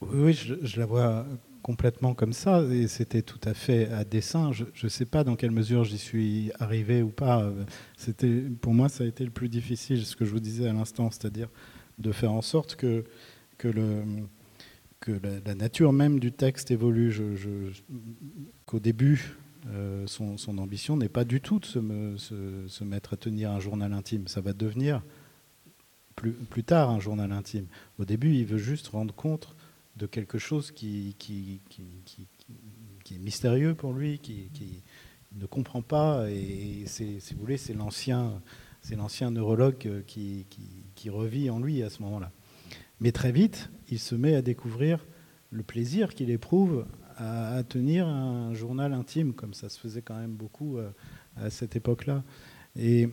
Oui, je la vois complètement comme ça, et c'était tout à fait à dessein. Je ne sais pas dans quelle mesure j'y suis arrivé ou pas. C'était, pour moi, ça a été le plus difficile, ce que je vous disais à l'instant, c'est-à-dire de faire en sorte que, que, la, nature même du texte évolue. Je, qu'au début, euh, son, ambition n'est pas du tout de se, mettre à tenir un journal intime. Ça va devenir plus, tard un journal intime. Au début, il veut juste rendre compte de quelque chose qui, qui, qui, est mystérieux pour lui, qui, ne comprend pas. Et si vous voulez, c'est l'ancien, c'est l'ancien neurologue qui, revit en lui à ce moment-là. Mais très vite, il se met à découvrir le plaisir qu'il éprouve à, tenir un journal intime, comme ça se faisait quand même beaucoup euh, à, cette époque-là. Et,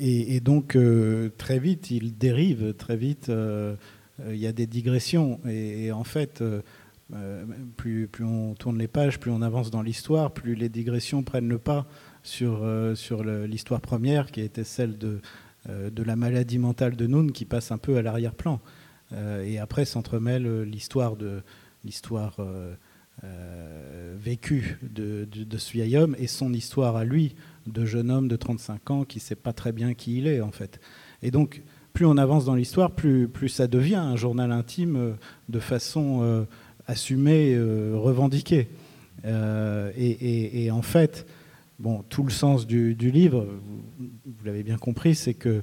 et, donc, euh, très vite, il dérive, très vite. Euh, euh, il y a des digressions. Et, en fait, plus, plus, on tourne les pages, plus on avance dans l'histoire, plus les digressions prennent le pas sur, sur l'histoire première, qui était celle de, de la maladie mentale de Noun, qui passe un peu à l'arrière-plan. et après s'entremêle l'histoire vécue de, de, de, ce vieil homme et son histoire à lui, de jeune homme de 35 ans qui ne sait pas très bien qui il est en fait. Et donc plus on avance dans l'histoire, plus, plus ça devient un journal intime euh, de façon euh, assumée, euh, revendiquée. Et, en fait, bon, tout le sens du, livre, vous, l'avez bien compris, c'est que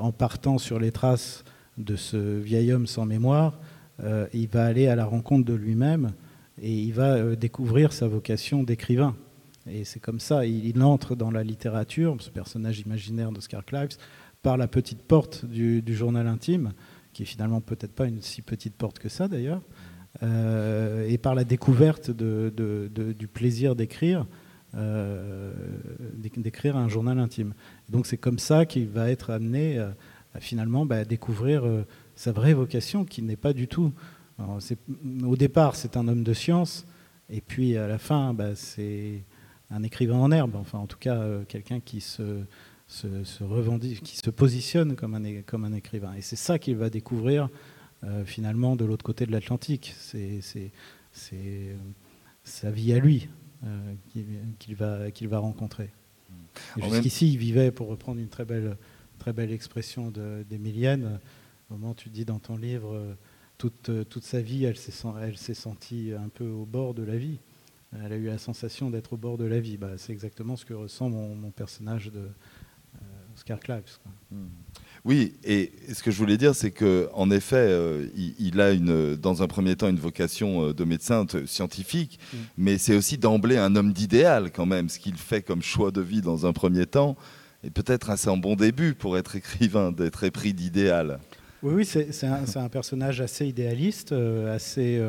en partant sur les traces de ce vieil homme sans mémoire, il va aller à la rencontre de lui-même et il va découvrir sa vocation d'écrivain. Et c'est comme ça, il, entre dans la littérature, ce personnage imaginaire d'Oscar Clives, par la petite porte du, journal intime, qui est finalement peut-être pas une si petite porte que ça d'ailleurs, euh, et par la découverte du plaisir d'écrire, euh, d'écrire un journal intime. Donc c'est comme ça qu'il va être amené à, finalement bah, découvrir euh, sa vraie vocation, qui n'est pas du tout. au départ, c'est un homme de science, et puis à la fin, bah, c'est un écrivain en herbe, enfin en tout cas quelqu'un qui se se, revendique, qui se positionne comme un, comme un écrivain. Et c'est ça qu'il va découvrir euh, finalement de l'autre côté de l'Atlantique. C'est euh, sa vie à lui euh, qu'il va, rencontrer. Jusqu'ici, il vivait, pour reprendre une très belle, très belle expression d'Emilienne, au moment où tu dis dans ton livre, toute, toute sa vie, elle s'est sentie un peu au bord de la vie. Elle a eu la sensation d'être au bord de la vie. Bah, c'est exactement ce que ressent mon, mon personnage de, Oscar Clives. Hmm. Oui, et ce que je voulais dire, c'est qu'en effet, euh, il, a une, dans un premier temps une vocation euh, de médecin scientifique, hmm. mais c'est aussi d'emblée un homme d'idéal quand même, ce qu'il fait comme choix de vie dans un premier temps, et peut-être assez en bon début pour être écrivain, d'être épris d'idéal. Oui, oui c'est un, personnage assez idéaliste, euh, assez,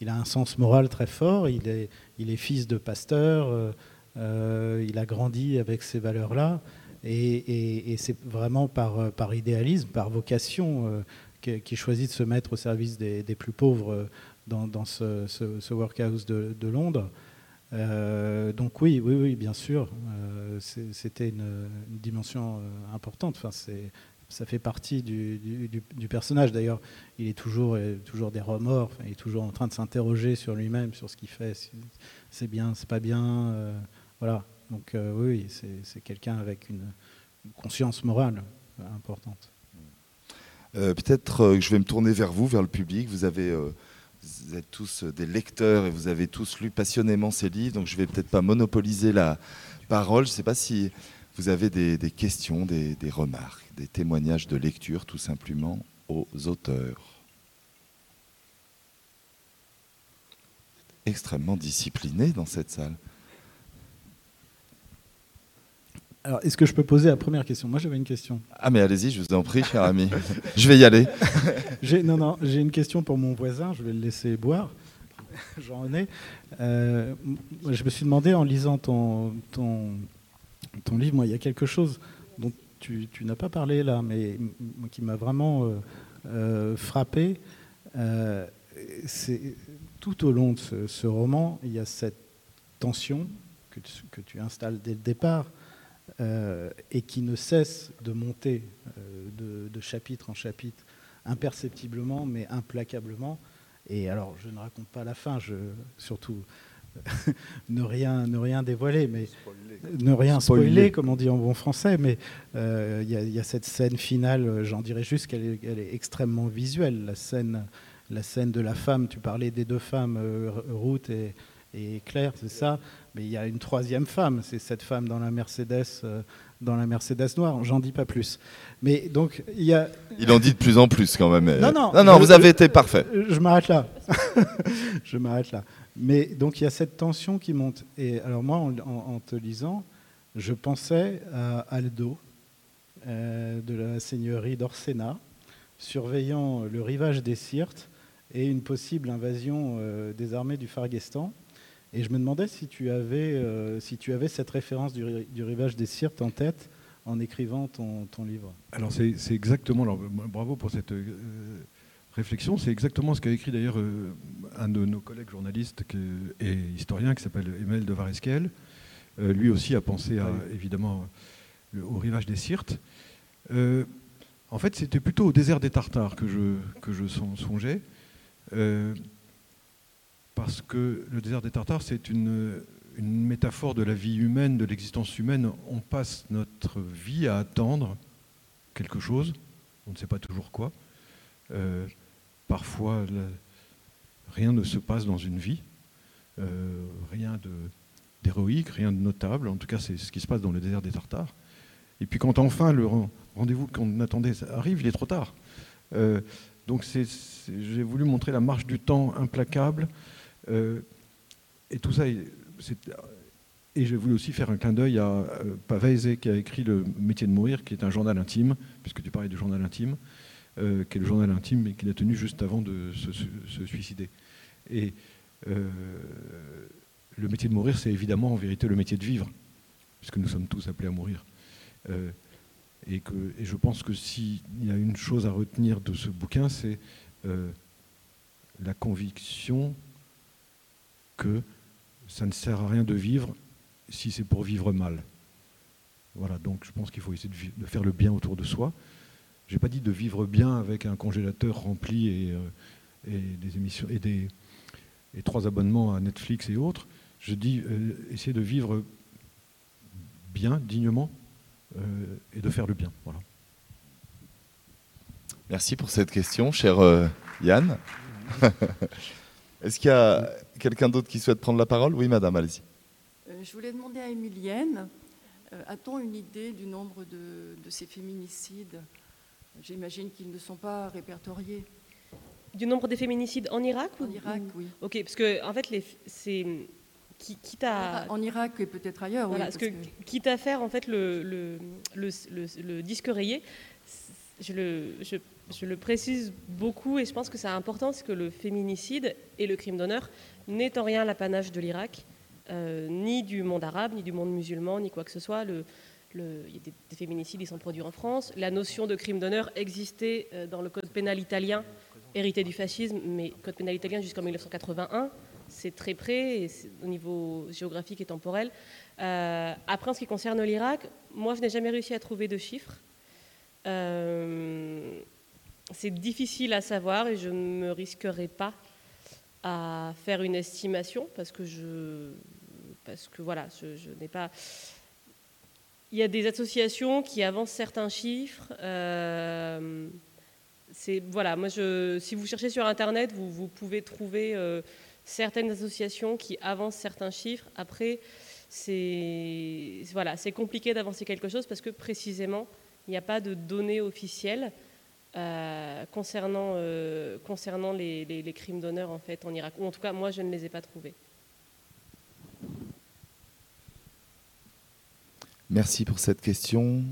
il a un sens moral très fort, il est, il est fils de pasteur, il a grandi avec ces valeurs-là. Et, c'est vraiment par, euh, par, idéalisme, par vocation, euh, qu'il choisit de se mettre au service des, plus pauvres euh, dans, ce, workhouse de, Londres. donc oui, oui, oui, bien sûr, c'était une, dimension importante. Enfin, ça fait partie du, personnage. D'ailleurs, il est toujours, toujours des remords. il est toujours en train de s'interroger sur lui-même, sur ce qu'il fait. C'est bien, c'est pas bien. voilà. Donc euh, oui, c'est quelqu'un avec une, conscience morale importante. Euh, peut-être euh, que je vais me tourner vers vous, vers le public. Vous, avez, vous êtes tous des lecteurs et vous avez tous lu passionnément ces livres, donc je ne vais peut-être pas monopoliser la parole. Je ne sais pas si vous avez des, questions, des, remarques, des témoignages de lecture tout simplement aux auteurs. Extrêmement discipliné dans cette salle. Alors, est-ce que je peux poser la première question? Moi, j'avais une question. Ah, mais allez-y, je vous en prie, cher ami. je vais y aller. non, non, j'ai une question pour mon voisin. Je vais le laisser boire. Jean-René. Euh, je me suis demandé, en lisant ton, ton, ton livre, moi, il y a quelque chose tu, n'as pas parlé là, mais qui m'a vraiment euh, euh, frappé. Euh, c'est tout au long de ce, roman, il y a cette tension que tu, installes dès le départ et qui ne cesse de monter de, chapitre en chapitre, imperceptiblement mais implacablement. Et alors, je ne raconte pas la fin, je, surtout ne, rien, ne rien dévoiler, mais ne rien spoiler, comme on dit en bon français. Mais euh, il y, a cette scène finale, j'en dirais juste qu'elle est, est, extrêmement visuelle. La scène, la scène de la femme, tu parlais des deux femmes, euh, Ruth et, et Claire, c'est ça. Mais il y a une troisième femme, c'est cette femme dans la Mercedes. Euh, dans la Mercedes noire, j'en dis pas plus. Mais donc il y a. Il en dit de plus en plus quand même. Non non. Non non, vous avez été parfait. Je m'arrête là. je m'arrête là. Mais donc il y a cette tension qui monte. Et alors moi, en, te lisant, je pensais à Aldo euh, de la seigneurie d'Orsena, surveillant le rivage des Sirtes et une possible invasion euh, des armées du Fargestan. Et je me demandais si tu avais, euh, si tu avais cette référence du, rivage des Sirtes en tête en écrivant ton, ton livre. Alors c'est exactement, alors, bravo pour cette réflexion, c'est exactement ce qu'a écrit d'ailleurs euh, un de nos collègues journalistes et historien qui s'appelle Emile de Vareskel. Euh, lui aussi a pensé à, évidemment au rivage des Sirtes. Euh, en fait, c'était plutôt au désert des Tartares que je, que je songeais, parce que le désert des Tartares, c'est une, une métaphore de la vie humaine, de l'existence humaine. On passe notre vie à attendre quelque chose, on ne sait pas toujours quoi. Parfois, rien ne se passe dans une vie, euh, rien d'héroïque, rien de notable. En tout cas, c'est ce qui se passe dans le désert des Tartares. Et puis quand enfin le rendez-vous qu'on attendait arrive, il est trop tard. Euh, donc j'ai voulu montrer la marche du temps implacable. Euh, et tout ça, et j'ai voulu aussi faire un clin d'œil à Pavese qui a écrit Le métier de mourir, qui est un journal intime, puisque tu parlais du journal intime. Euh, qui est le journal intime, mais qu'il a tenu juste avant de se, suicider. Et euh, le métier de mourir, c'est évidemment en vérité le métier de vivre, puisque nous sommes tous appelés à mourir. Euh, et, que, et, je pense que s'il y a une chose à retenir de ce bouquin, c'est la conviction que ça ne sert à rien de vivre si c'est pour vivre mal. Voilà, donc je pense qu'il faut essayer de, faire le bien autour de soi. J'ai pas dit de vivre bien avec un congélateur rempli et, euh, des émissions et des et trois abonnements à Netflix et autres. Je dis euh, essayer de vivre bien, dignement, euh, et de faire le bien. Voilà. Merci pour cette question, cher Yann. Est-ce qu'il y a quelqu'un d'autre qui souhaite prendre la parole? Oui, madame, allez-y. je voulais demander à Emilienne, a-t-on une idée du nombre de, de ces féminicides? J'imagine qu'ils ne sont pas répertoriés. Du nombre des féminicides en Irak En Irak, oui. Ok, parce que en fait, c'est quitte à en Irak et peut-être ailleurs. Voilà, parce, que, quitte à faire en fait le, le, le, disque rayé, je le, je, je le, précise beaucoup et je pense que c'est important, c'est que le féminicide et le crime d'honneur n'est en rien l'apanage de l'Irak, euh, ni du monde arabe, ni du monde musulman, ni quoi que ce soit. Le, il y a des, féminicides qui sont produits en France. La notion de crime d'honneur existait euh, dans le code pénal italien, hérité du fascisme, mais code pénal italien jusqu'en 1981. C'est très près au niveau géographique et temporel. Euh, après, en ce qui concerne l'Irak, moi, je n'ai jamais réussi à trouver de chiffres. Euh, c'est difficile à savoir et je ne me risquerai pas à faire une estimation parce que je, parce que voilà, je n'ai pas il y a des associations qui avancent certains chiffres. Euh, voilà, moi si vous cherchez sur Internet, vous, pouvez trouver euh, certaines associations qui avancent certains chiffres. Après, c'est voilà, compliqué d'avancer quelque chose parce que précisément, il n'y a pas de données officielles euh, concernant, concernant les, crimes d'honneur en fait en Irak. Ou en tout cas, moi, je ne les ai pas trouvés. Merci pour cette question.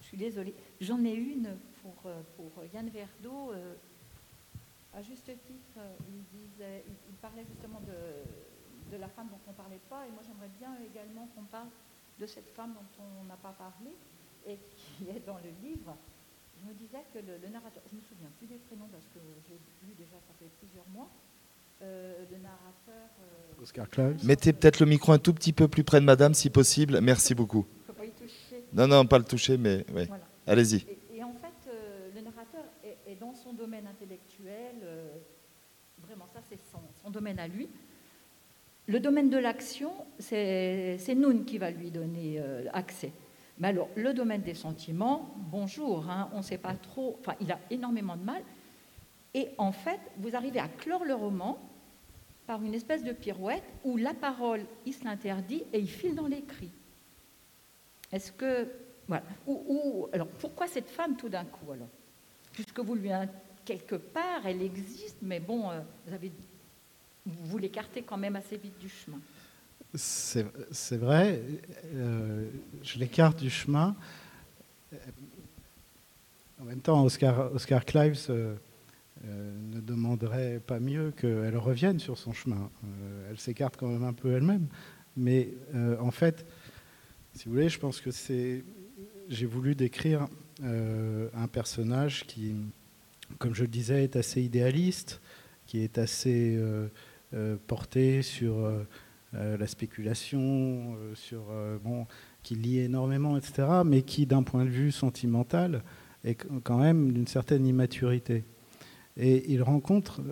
Je suis désolée. J'en ai une pour, euh, pour Yann Verdo. Euh, à juste titre, il, disait, il, parlait justement de, de, la femme dont on ne parlait pas, et moi j'aimerais bien également qu'on parle de cette femme dont on n'a pas parlé et qui est dans le livre. Je me disais que le, narrateur, je me souviens plus des prénoms parce que j'ai lu déjà ça fait plusieurs mois, euh, le narrateur. Euh, Oscar Clive. Mettez peut-être le micro un tout petit peu plus près de madame si possible. Merci beaucoup. Il ne faut pas y toucher. Non, non, pas le toucher, mais oui. Allez-y. Et, en fait, euh, le narrateur est, dans son domaine intellectuel. vraiment, ça, c'est son, son, domaine à lui. Le domaine de l'action, c'est Noun qui va lui donner accès. Mais alors, le domaine des sentiments, bonjour, hein, on ne sait pas trop, enfin, il a énormément de mal. Et en fait, vous arrivez à clore le roman par une espèce de pirouette où la parole, il se l'interdit et il file dans l'écrit. Est-ce que. Voilà. Ou, alors, pourquoi cette femme tout d'un coup alors? Puisque vous lui. Quelque part, elle existe, mais bon, euh, vous, avez, vous l'écartez quand même assez vite du chemin. C'est vrai, euh, je l'écarte du chemin. En même temps, Oscar, Oscar Clives euh, ne demanderait pas mieux qu'elle revienne sur son chemin. elle s'écarte quand même un peu elle-même. Mais en fait, si vous voulez, je pense que c'est. J'ai voulu décrire un personnage qui, comme je le disais, est assez idéaliste, qui est assez porté sur euh, la spéculation, euh, sur, euh, bon, qui lie énormément, etc., mais qui, d'un point de vue sentimental, est quand même d'une certaine immaturité. Et il rencontre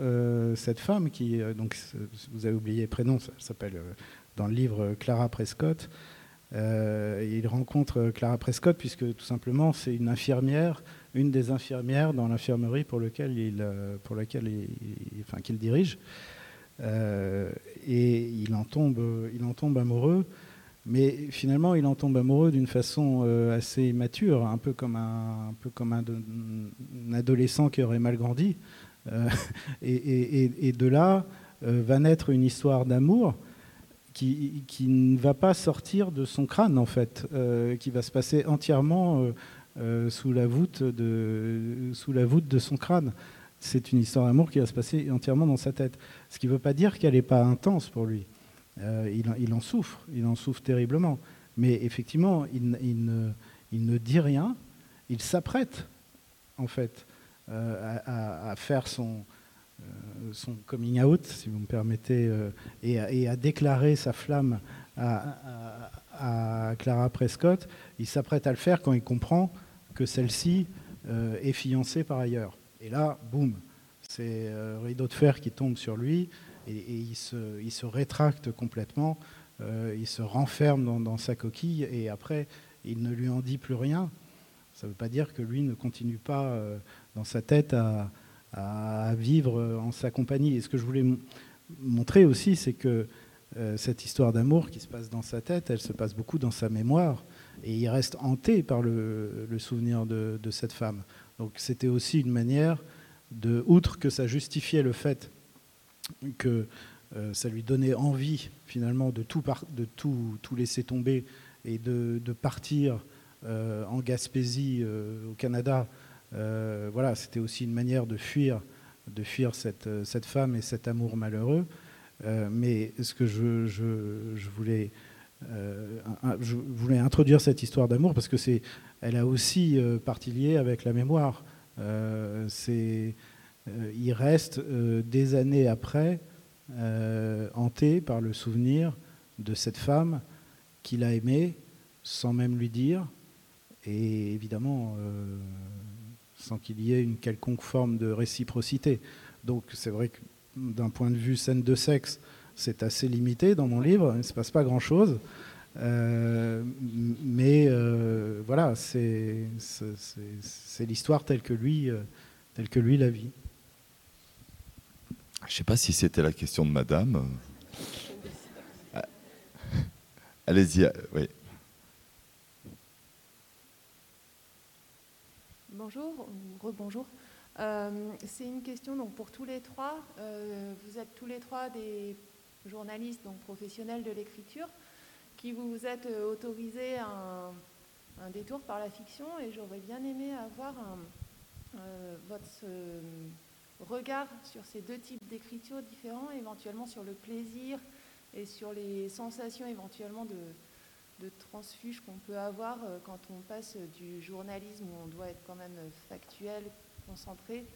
cette femme qui, donc, vous avez oublié le prénom, ça s'appelle dans le livre Clara Prescott. il rencontre Clara Prescott puisque tout simplement c'est une infirmière, une des infirmières dans l'infirmerie pour, lequel il, pour laquelle il, enfin, qu'il dirige. Euh, et il en, tombe, il en tombe amoureux. Mais finalement, il en tombe amoureux d'une façon euh, assez mature, un peu comme un, un peu comme un, adolescent qui aurait mal grandi. Euh, et, de là va naître une histoire d'amour qui, qui, ne va pas sortir de son crâne, en fait, qui va se passer entièrement sous, la voûte de, sous la voûte de son crâne c'est une histoire d'amour qui va se passer entièrement dans sa tête. Ce qui ne veut pas dire qu'elle n'est pas intense pour lui. Euh, il, en souffre, il en souffre terriblement. Mais effectivement, il, ne, dit rien, il s'apprête, en fait, euh, à, faire son, euh, son coming out, si vous me permettez, et, à, déclarer sa flamme à, Clara Prescott. Il s'apprête à le faire quand il comprend que celle-ci est fiancée par ailleurs. Et là, boum, c'est euh, rideau de fer qui tombe sur lui et, il, se, rétracte complètement, euh, il se renferme dans, sa coquille et après, il ne lui en dit plus rien. Ça ne veut pas dire que lui ne continue pas euh, dans sa tête à, vivre en sa compagnie. Et ce que je voulais montrer aussi, c'est que cette histoire d'amour qui se passe dans sa tête, elle se passe beaucoup dans sa mémoire. Et il reste hanté par le, souvenir de, cette femme. Donc c'était aussi une manière de, outre que ça justifiait le fait que euh, ça lui donnait envie finalement de tout, laisser tomber et de, partir euh, en Gaspésie euh, au Canada. voilà, c'était aussi une manière de fuir, de fuir cette, cette femme et cet amour malheureux. mais ce que je, je voulais je voulais introduire cette histoire d'amour parce que c'est elle a aussi euh, partie liée avec la mémoire. Euh, c'est, euh, il reste des années après hanté par le souvenir de cette femme qu'il a aimée sans même lui dire, et évidemment sans qu'il y ait une quelconque forme de réciprocité. Donc c'est vrai que d'un point de vue scène de sexe, c'est assez limité dans mon livre, il ne se passe pas grand-chose. Euh, mais euh, voilà, c'est l'histoire telle que lui, euh, telle que lui la vit. Je ne sais pas si c'était la question de Madame. Allez-y, oui. Bonjour, rebonjour. c'est une question donc pour tous les trois. vous êtes tous les trois des journalistes donc professionnels de l'écriture qui vous êtes euh, autorisé un, un, détour par la fiction et j'aurais bien aimé avoir euh, votre, regard sur ces deux types d'écriture différents, éventuellement sur le plaisir et sur les sensations éventuellement de, de transfuge qu'on peut avoir euh, quand on passe du journalisme où on doit être quand même factuel, concentré,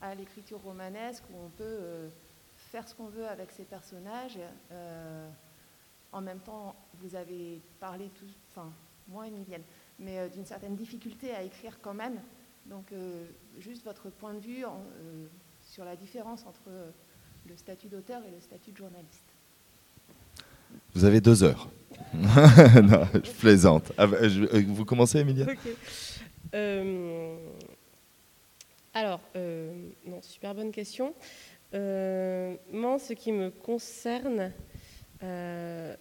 à l'écriture romanesque où on peut euh, faire ce qu'on veut avec ses personnages. Euh, en même temps, vous avez parlé, tout, enfin, moi, Emilienne, mais d'une certaine difficulté à écrire quand même. Donc, juste votre point de vue sur la différence entre le statut d'auteur et le statut de journaliste. Vous avez deux heures. non, je plaisante. Ah, bah, euh, vous commencez, Emilia? Euh, Alors, euh, non, super bonne question. moi, ce qui me concerne,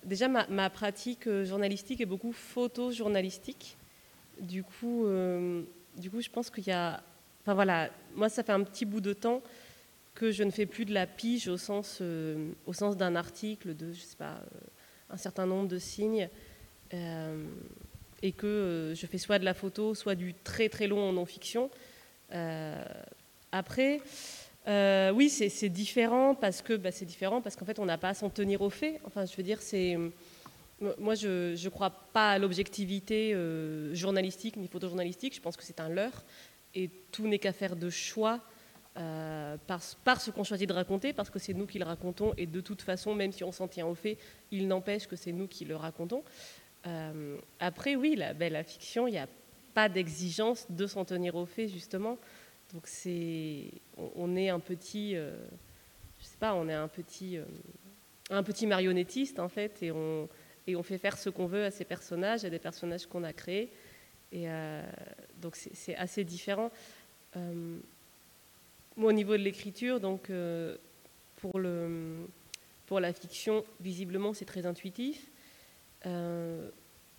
déjà ma, pratique journalistique est beaucoup photojournalistique. Du coup, du coup, je pense qu'il y a, enfin voilà, moi, ça fait un petit bout de temps que je ne fais plus de la pige au sens, sens d'un article de, je sais pas un certain nombre de signes euh, et que euh, je fais soit de la photo, soit du très très long en non-fiction. Euh, après, oui, c'est différent parce que bah, c'est différent parce qu'en fait, on n'a pas à s'en tenir aux faits. Enfin, je veux dire, c'est moi, je ne crois pas à l'objectivité journalistique ni photojournalistique. Je pense que c'est un leurre et tout n'est qu'à faire de choix euh, par, ce qu'on choisit de raconter, parce que c'est nous qui le racontons, et de toute façon, même si on s'en tient au fait, il n'empêche que c'est nous qui le racontons. Euh, après, oui, la, ben, fiction, il n'y a pas d'exigence de s'en tenir au fait, justement. Donc c'est, on, est un petit, euh, je sais pas, on est un petit, un petit marionnettiste en fait, et on, et on fait faire ce qu'on veut à ces personnages, à des personnages qu'on a créés. Et donc c'est assez différent au niveau de l'écriture, donc euh, pour, le, pour la fiction, visiblement, c'est très intuitif. Euh,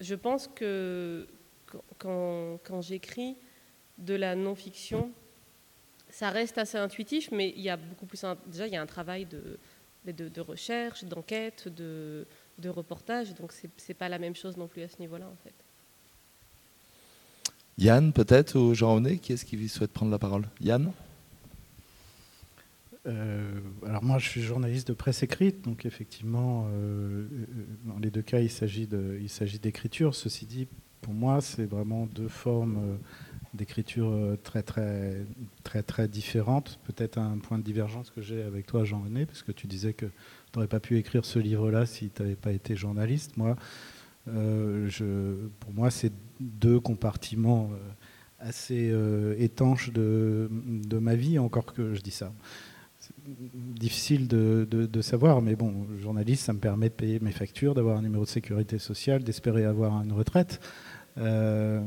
je pense que quand, j'écris de la non-fiction, ça reste assez intuitif, mais il y a beaucoup plus. déjà, il y a un travail de, recherche, d'enquête, de, de, reportage, donc c'est n'est pas la même chose non plus à ce niveau-là, en fait. Yann, peut-être, ou Jean-René, qui est-ce qui souhaite prendre la parole? Yann? Euh, alors moi, je suis journaliste de presse écrite, donc effectivement, euh, dans les deux cas, il s'agit d'écriture. Ceci dit, pour moi, c'est vraiment deux formes euh, d'écriture très très très très différentes. Peut-être un point de divergence que j'ai avec toi, Jean-René, parce que tu disais que tu n'aurais pas pu écrire ce livre-là si tu n'avais pas été journaliste. Moi, je, pour moi, c'est deux compartiments assez étanches de, de ma vie, encore que je dis ça difficile de, savoir, mais bon, journaliste, ça me permet de payer mes factures, d'avoir un numéro de sécurité sociale, d'espérer avoir une retraite. Euh,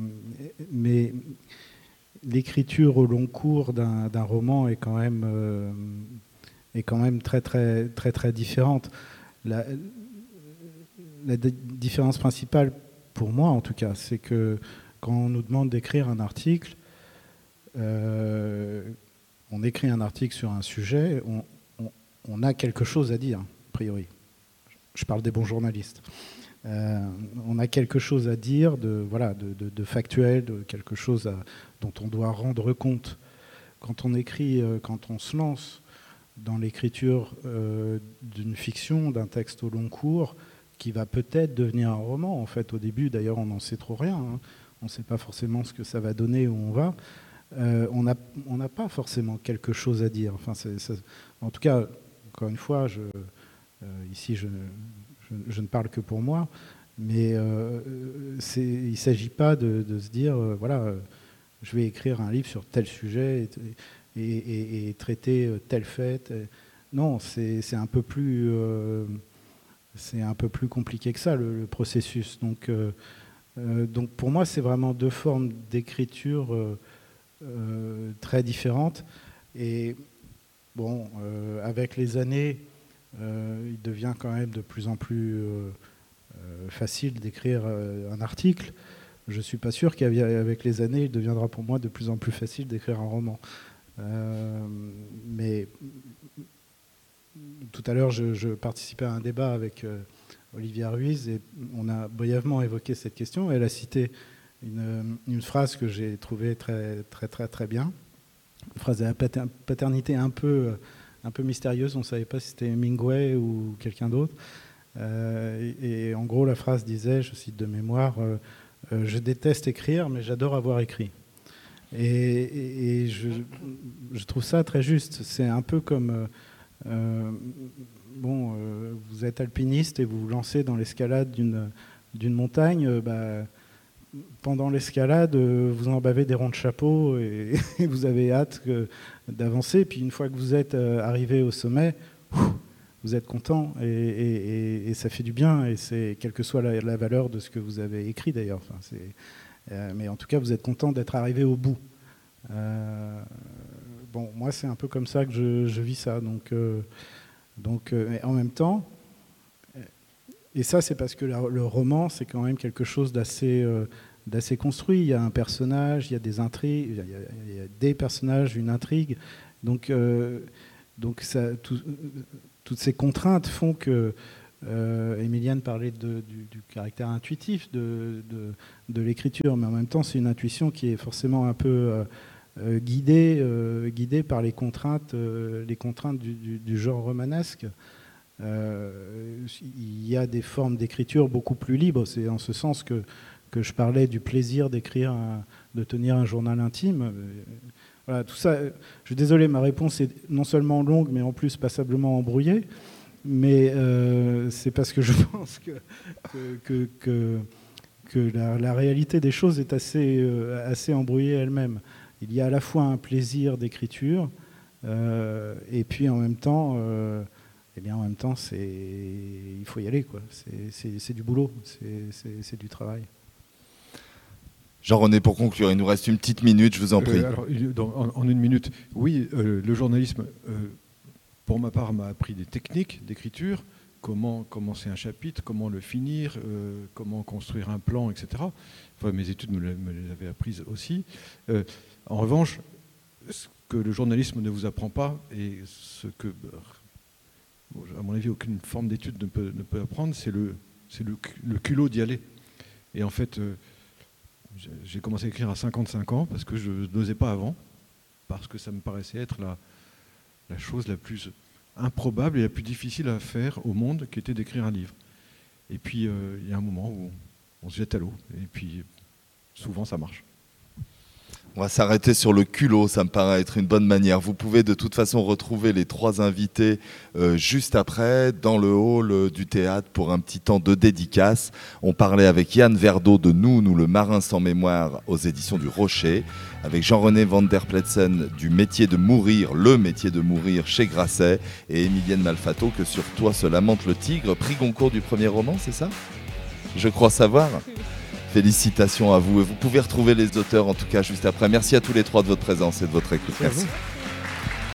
mais l'écriture au long cours d'un roman est quand même euh, est quand même très très très très différente. La, différence principale pour moi, en tout cas, c'est que quand on nous demande d'écrire un article, euh, on écrit un article sur un sujet, on, a quelque chose à dire, a priori. Je parle des bons journalistes. Euh, on a quelque chose à dire de, voilà, de, factuel, de quelque chose dont on doit rendre compte. Quand on écrit, euh, quand on se lance dans l'écriture euh, d'une fiction, d'un texte au long cours, qui va peut-être devenir un roman. En fait, au début, d'ailleurs, on n'en sait trop rien. Hein. On ne sait pas forcément ce que ça va donner, où on va. Euh, on n'a pas forcément quelque chose à dire. Enfin, en tout cas, encore une fois, je, euh, ici, je, ne parle que pour moi, mais euh, il ne s'agit pas de, se dire, voilà, je vais écrire un livre sur tel sujet et, traiter tel fait. Non, c'est un peu plus c'est un peu plus compliqué que ça le, processus. Donc, donc pour moi, c'est vraiment deux formes d'écriture euh, très différentes. Et bon, euh, avec les années, euh, il devient quand même de plus en plus facile d'écrire un article. Je suis pas sûr qu'avec les années, il deviendra pour moi de plus en plus facile d'écrire un roman. mais tout à l'heure, je, participais à un débat avec Olivia Ruiz et on a brièvement évoqué cette question. Elle a cité une, phrase que j'ai trouvée très, très, très, très bien. phrase de la paternité un peu, un peu mystérieuse. On ne savait pas si c'était Hemingway ou quelqu'un d'autre. et, en gros, la phrase disait, je cite de mémoire, Je déteste écrire, mais j'adore avoir écrit. Et, je, je, trouve ça très juste. C'est un peu comme bon, euh, vous êtes alpiniste et vous vous lancez dans l'escalade d'une montagne, euh, bah, pendant l'escalade, euh, vous en bavez des ronds de chapeau et, vous avez hâte d'avancer. Puis une fois que vous êtes arrivé au sommet, vous êtes content et, ça fait du bien. Et c'est quelle que soit la, valeur de ce que vous avez écrit d'ailleurs. mais en tout cas, vous êtes content d'être arrivé au bout. bon, moi, c'est un peu comme ça que je, vis ça. Donc donc, euh, en même temps, et ça c'est parce que le roman c'est quand même quelque chose euh, d'assez construit. Il y a un personnage, il y a des intrigues, il y a, des personnages, une intrigue. Donc, euh, donc toutes ces contraintes font que Emiliane parlait du, caractère intuitif de, l'écriture, mais en même temps c'est une intuition qui est forcément un peu euh, guidé, euh, guidé par les contraintes, euh, les contraintes du, genre romanesque. Il y a des formes d'écriture beaucoup plus libres. C'est en ce sens que, que je parlais du plaisir d'écrire, de tenir un journal intime. Voilà, tout ça. Je suis désolé, ma réponse est non seulement longue, mais en plus passablement embrouillée. Mais c'est parce que je pense que, que, que, la, réalité des choses est assez, assez embrouillée elle-même il y a à la fois un plaisir d'écriture euh, et puis en même temps, euh, eh bien en même temps, c'est il faut y aller quoi. C'est du boulot, c'est du travail. Jean-René, pour conclure, il nous reste une petite minute, je vous en prie. Euh, en, une minute, oui, le journalisme, pour ma part, m'a appris des techniques d'écriture, comment commencer un chapitre, comment le finir, comment construire un plan, etc. Enfin, mes études me, les avaient apprises aussi. En revanche, ce que le journalisme ne vous apprend pas et ce que, à mon avis, aucune forme d'étude ne peut, apprendre, c'est le, le, culot d'y aller. Et en fait, euh, j'ai commencé à écrire à 55 ans parce que je n'osais pas avant, parce que ça me paraissait être la, la chose la plus improbable et la plus difficile à faire au monde, qui était d'écrire un livre. Et puis, euh, il y a un moment où on se jette à l'eau, et puis souvent ça marche. On va s'arrêter sur le culot, ça me paraît être une bonne manière. Vous pouvez de toute façon retrouver les trois invités euh, juste après dans le hall euh, du théâtre pour un petit temps de dédicace. On parlait avec Yann Verdeau de Nous, nous le marin sans mémoire aux éditions du Rocher, avec Jean-René Van der Pletsen du métier de mourir, le métier de mourir chez Grasset, et Emilienne Malfato que sur toi se lamente le tigre, prix Goncourt du premier roman, c'est ça? Je crois savoir. Félicitations à vous et vous pouvez retrouver les auteurs en tout cas juste après. Merci à tous les trois de votre présence et de votre écoute. Merci.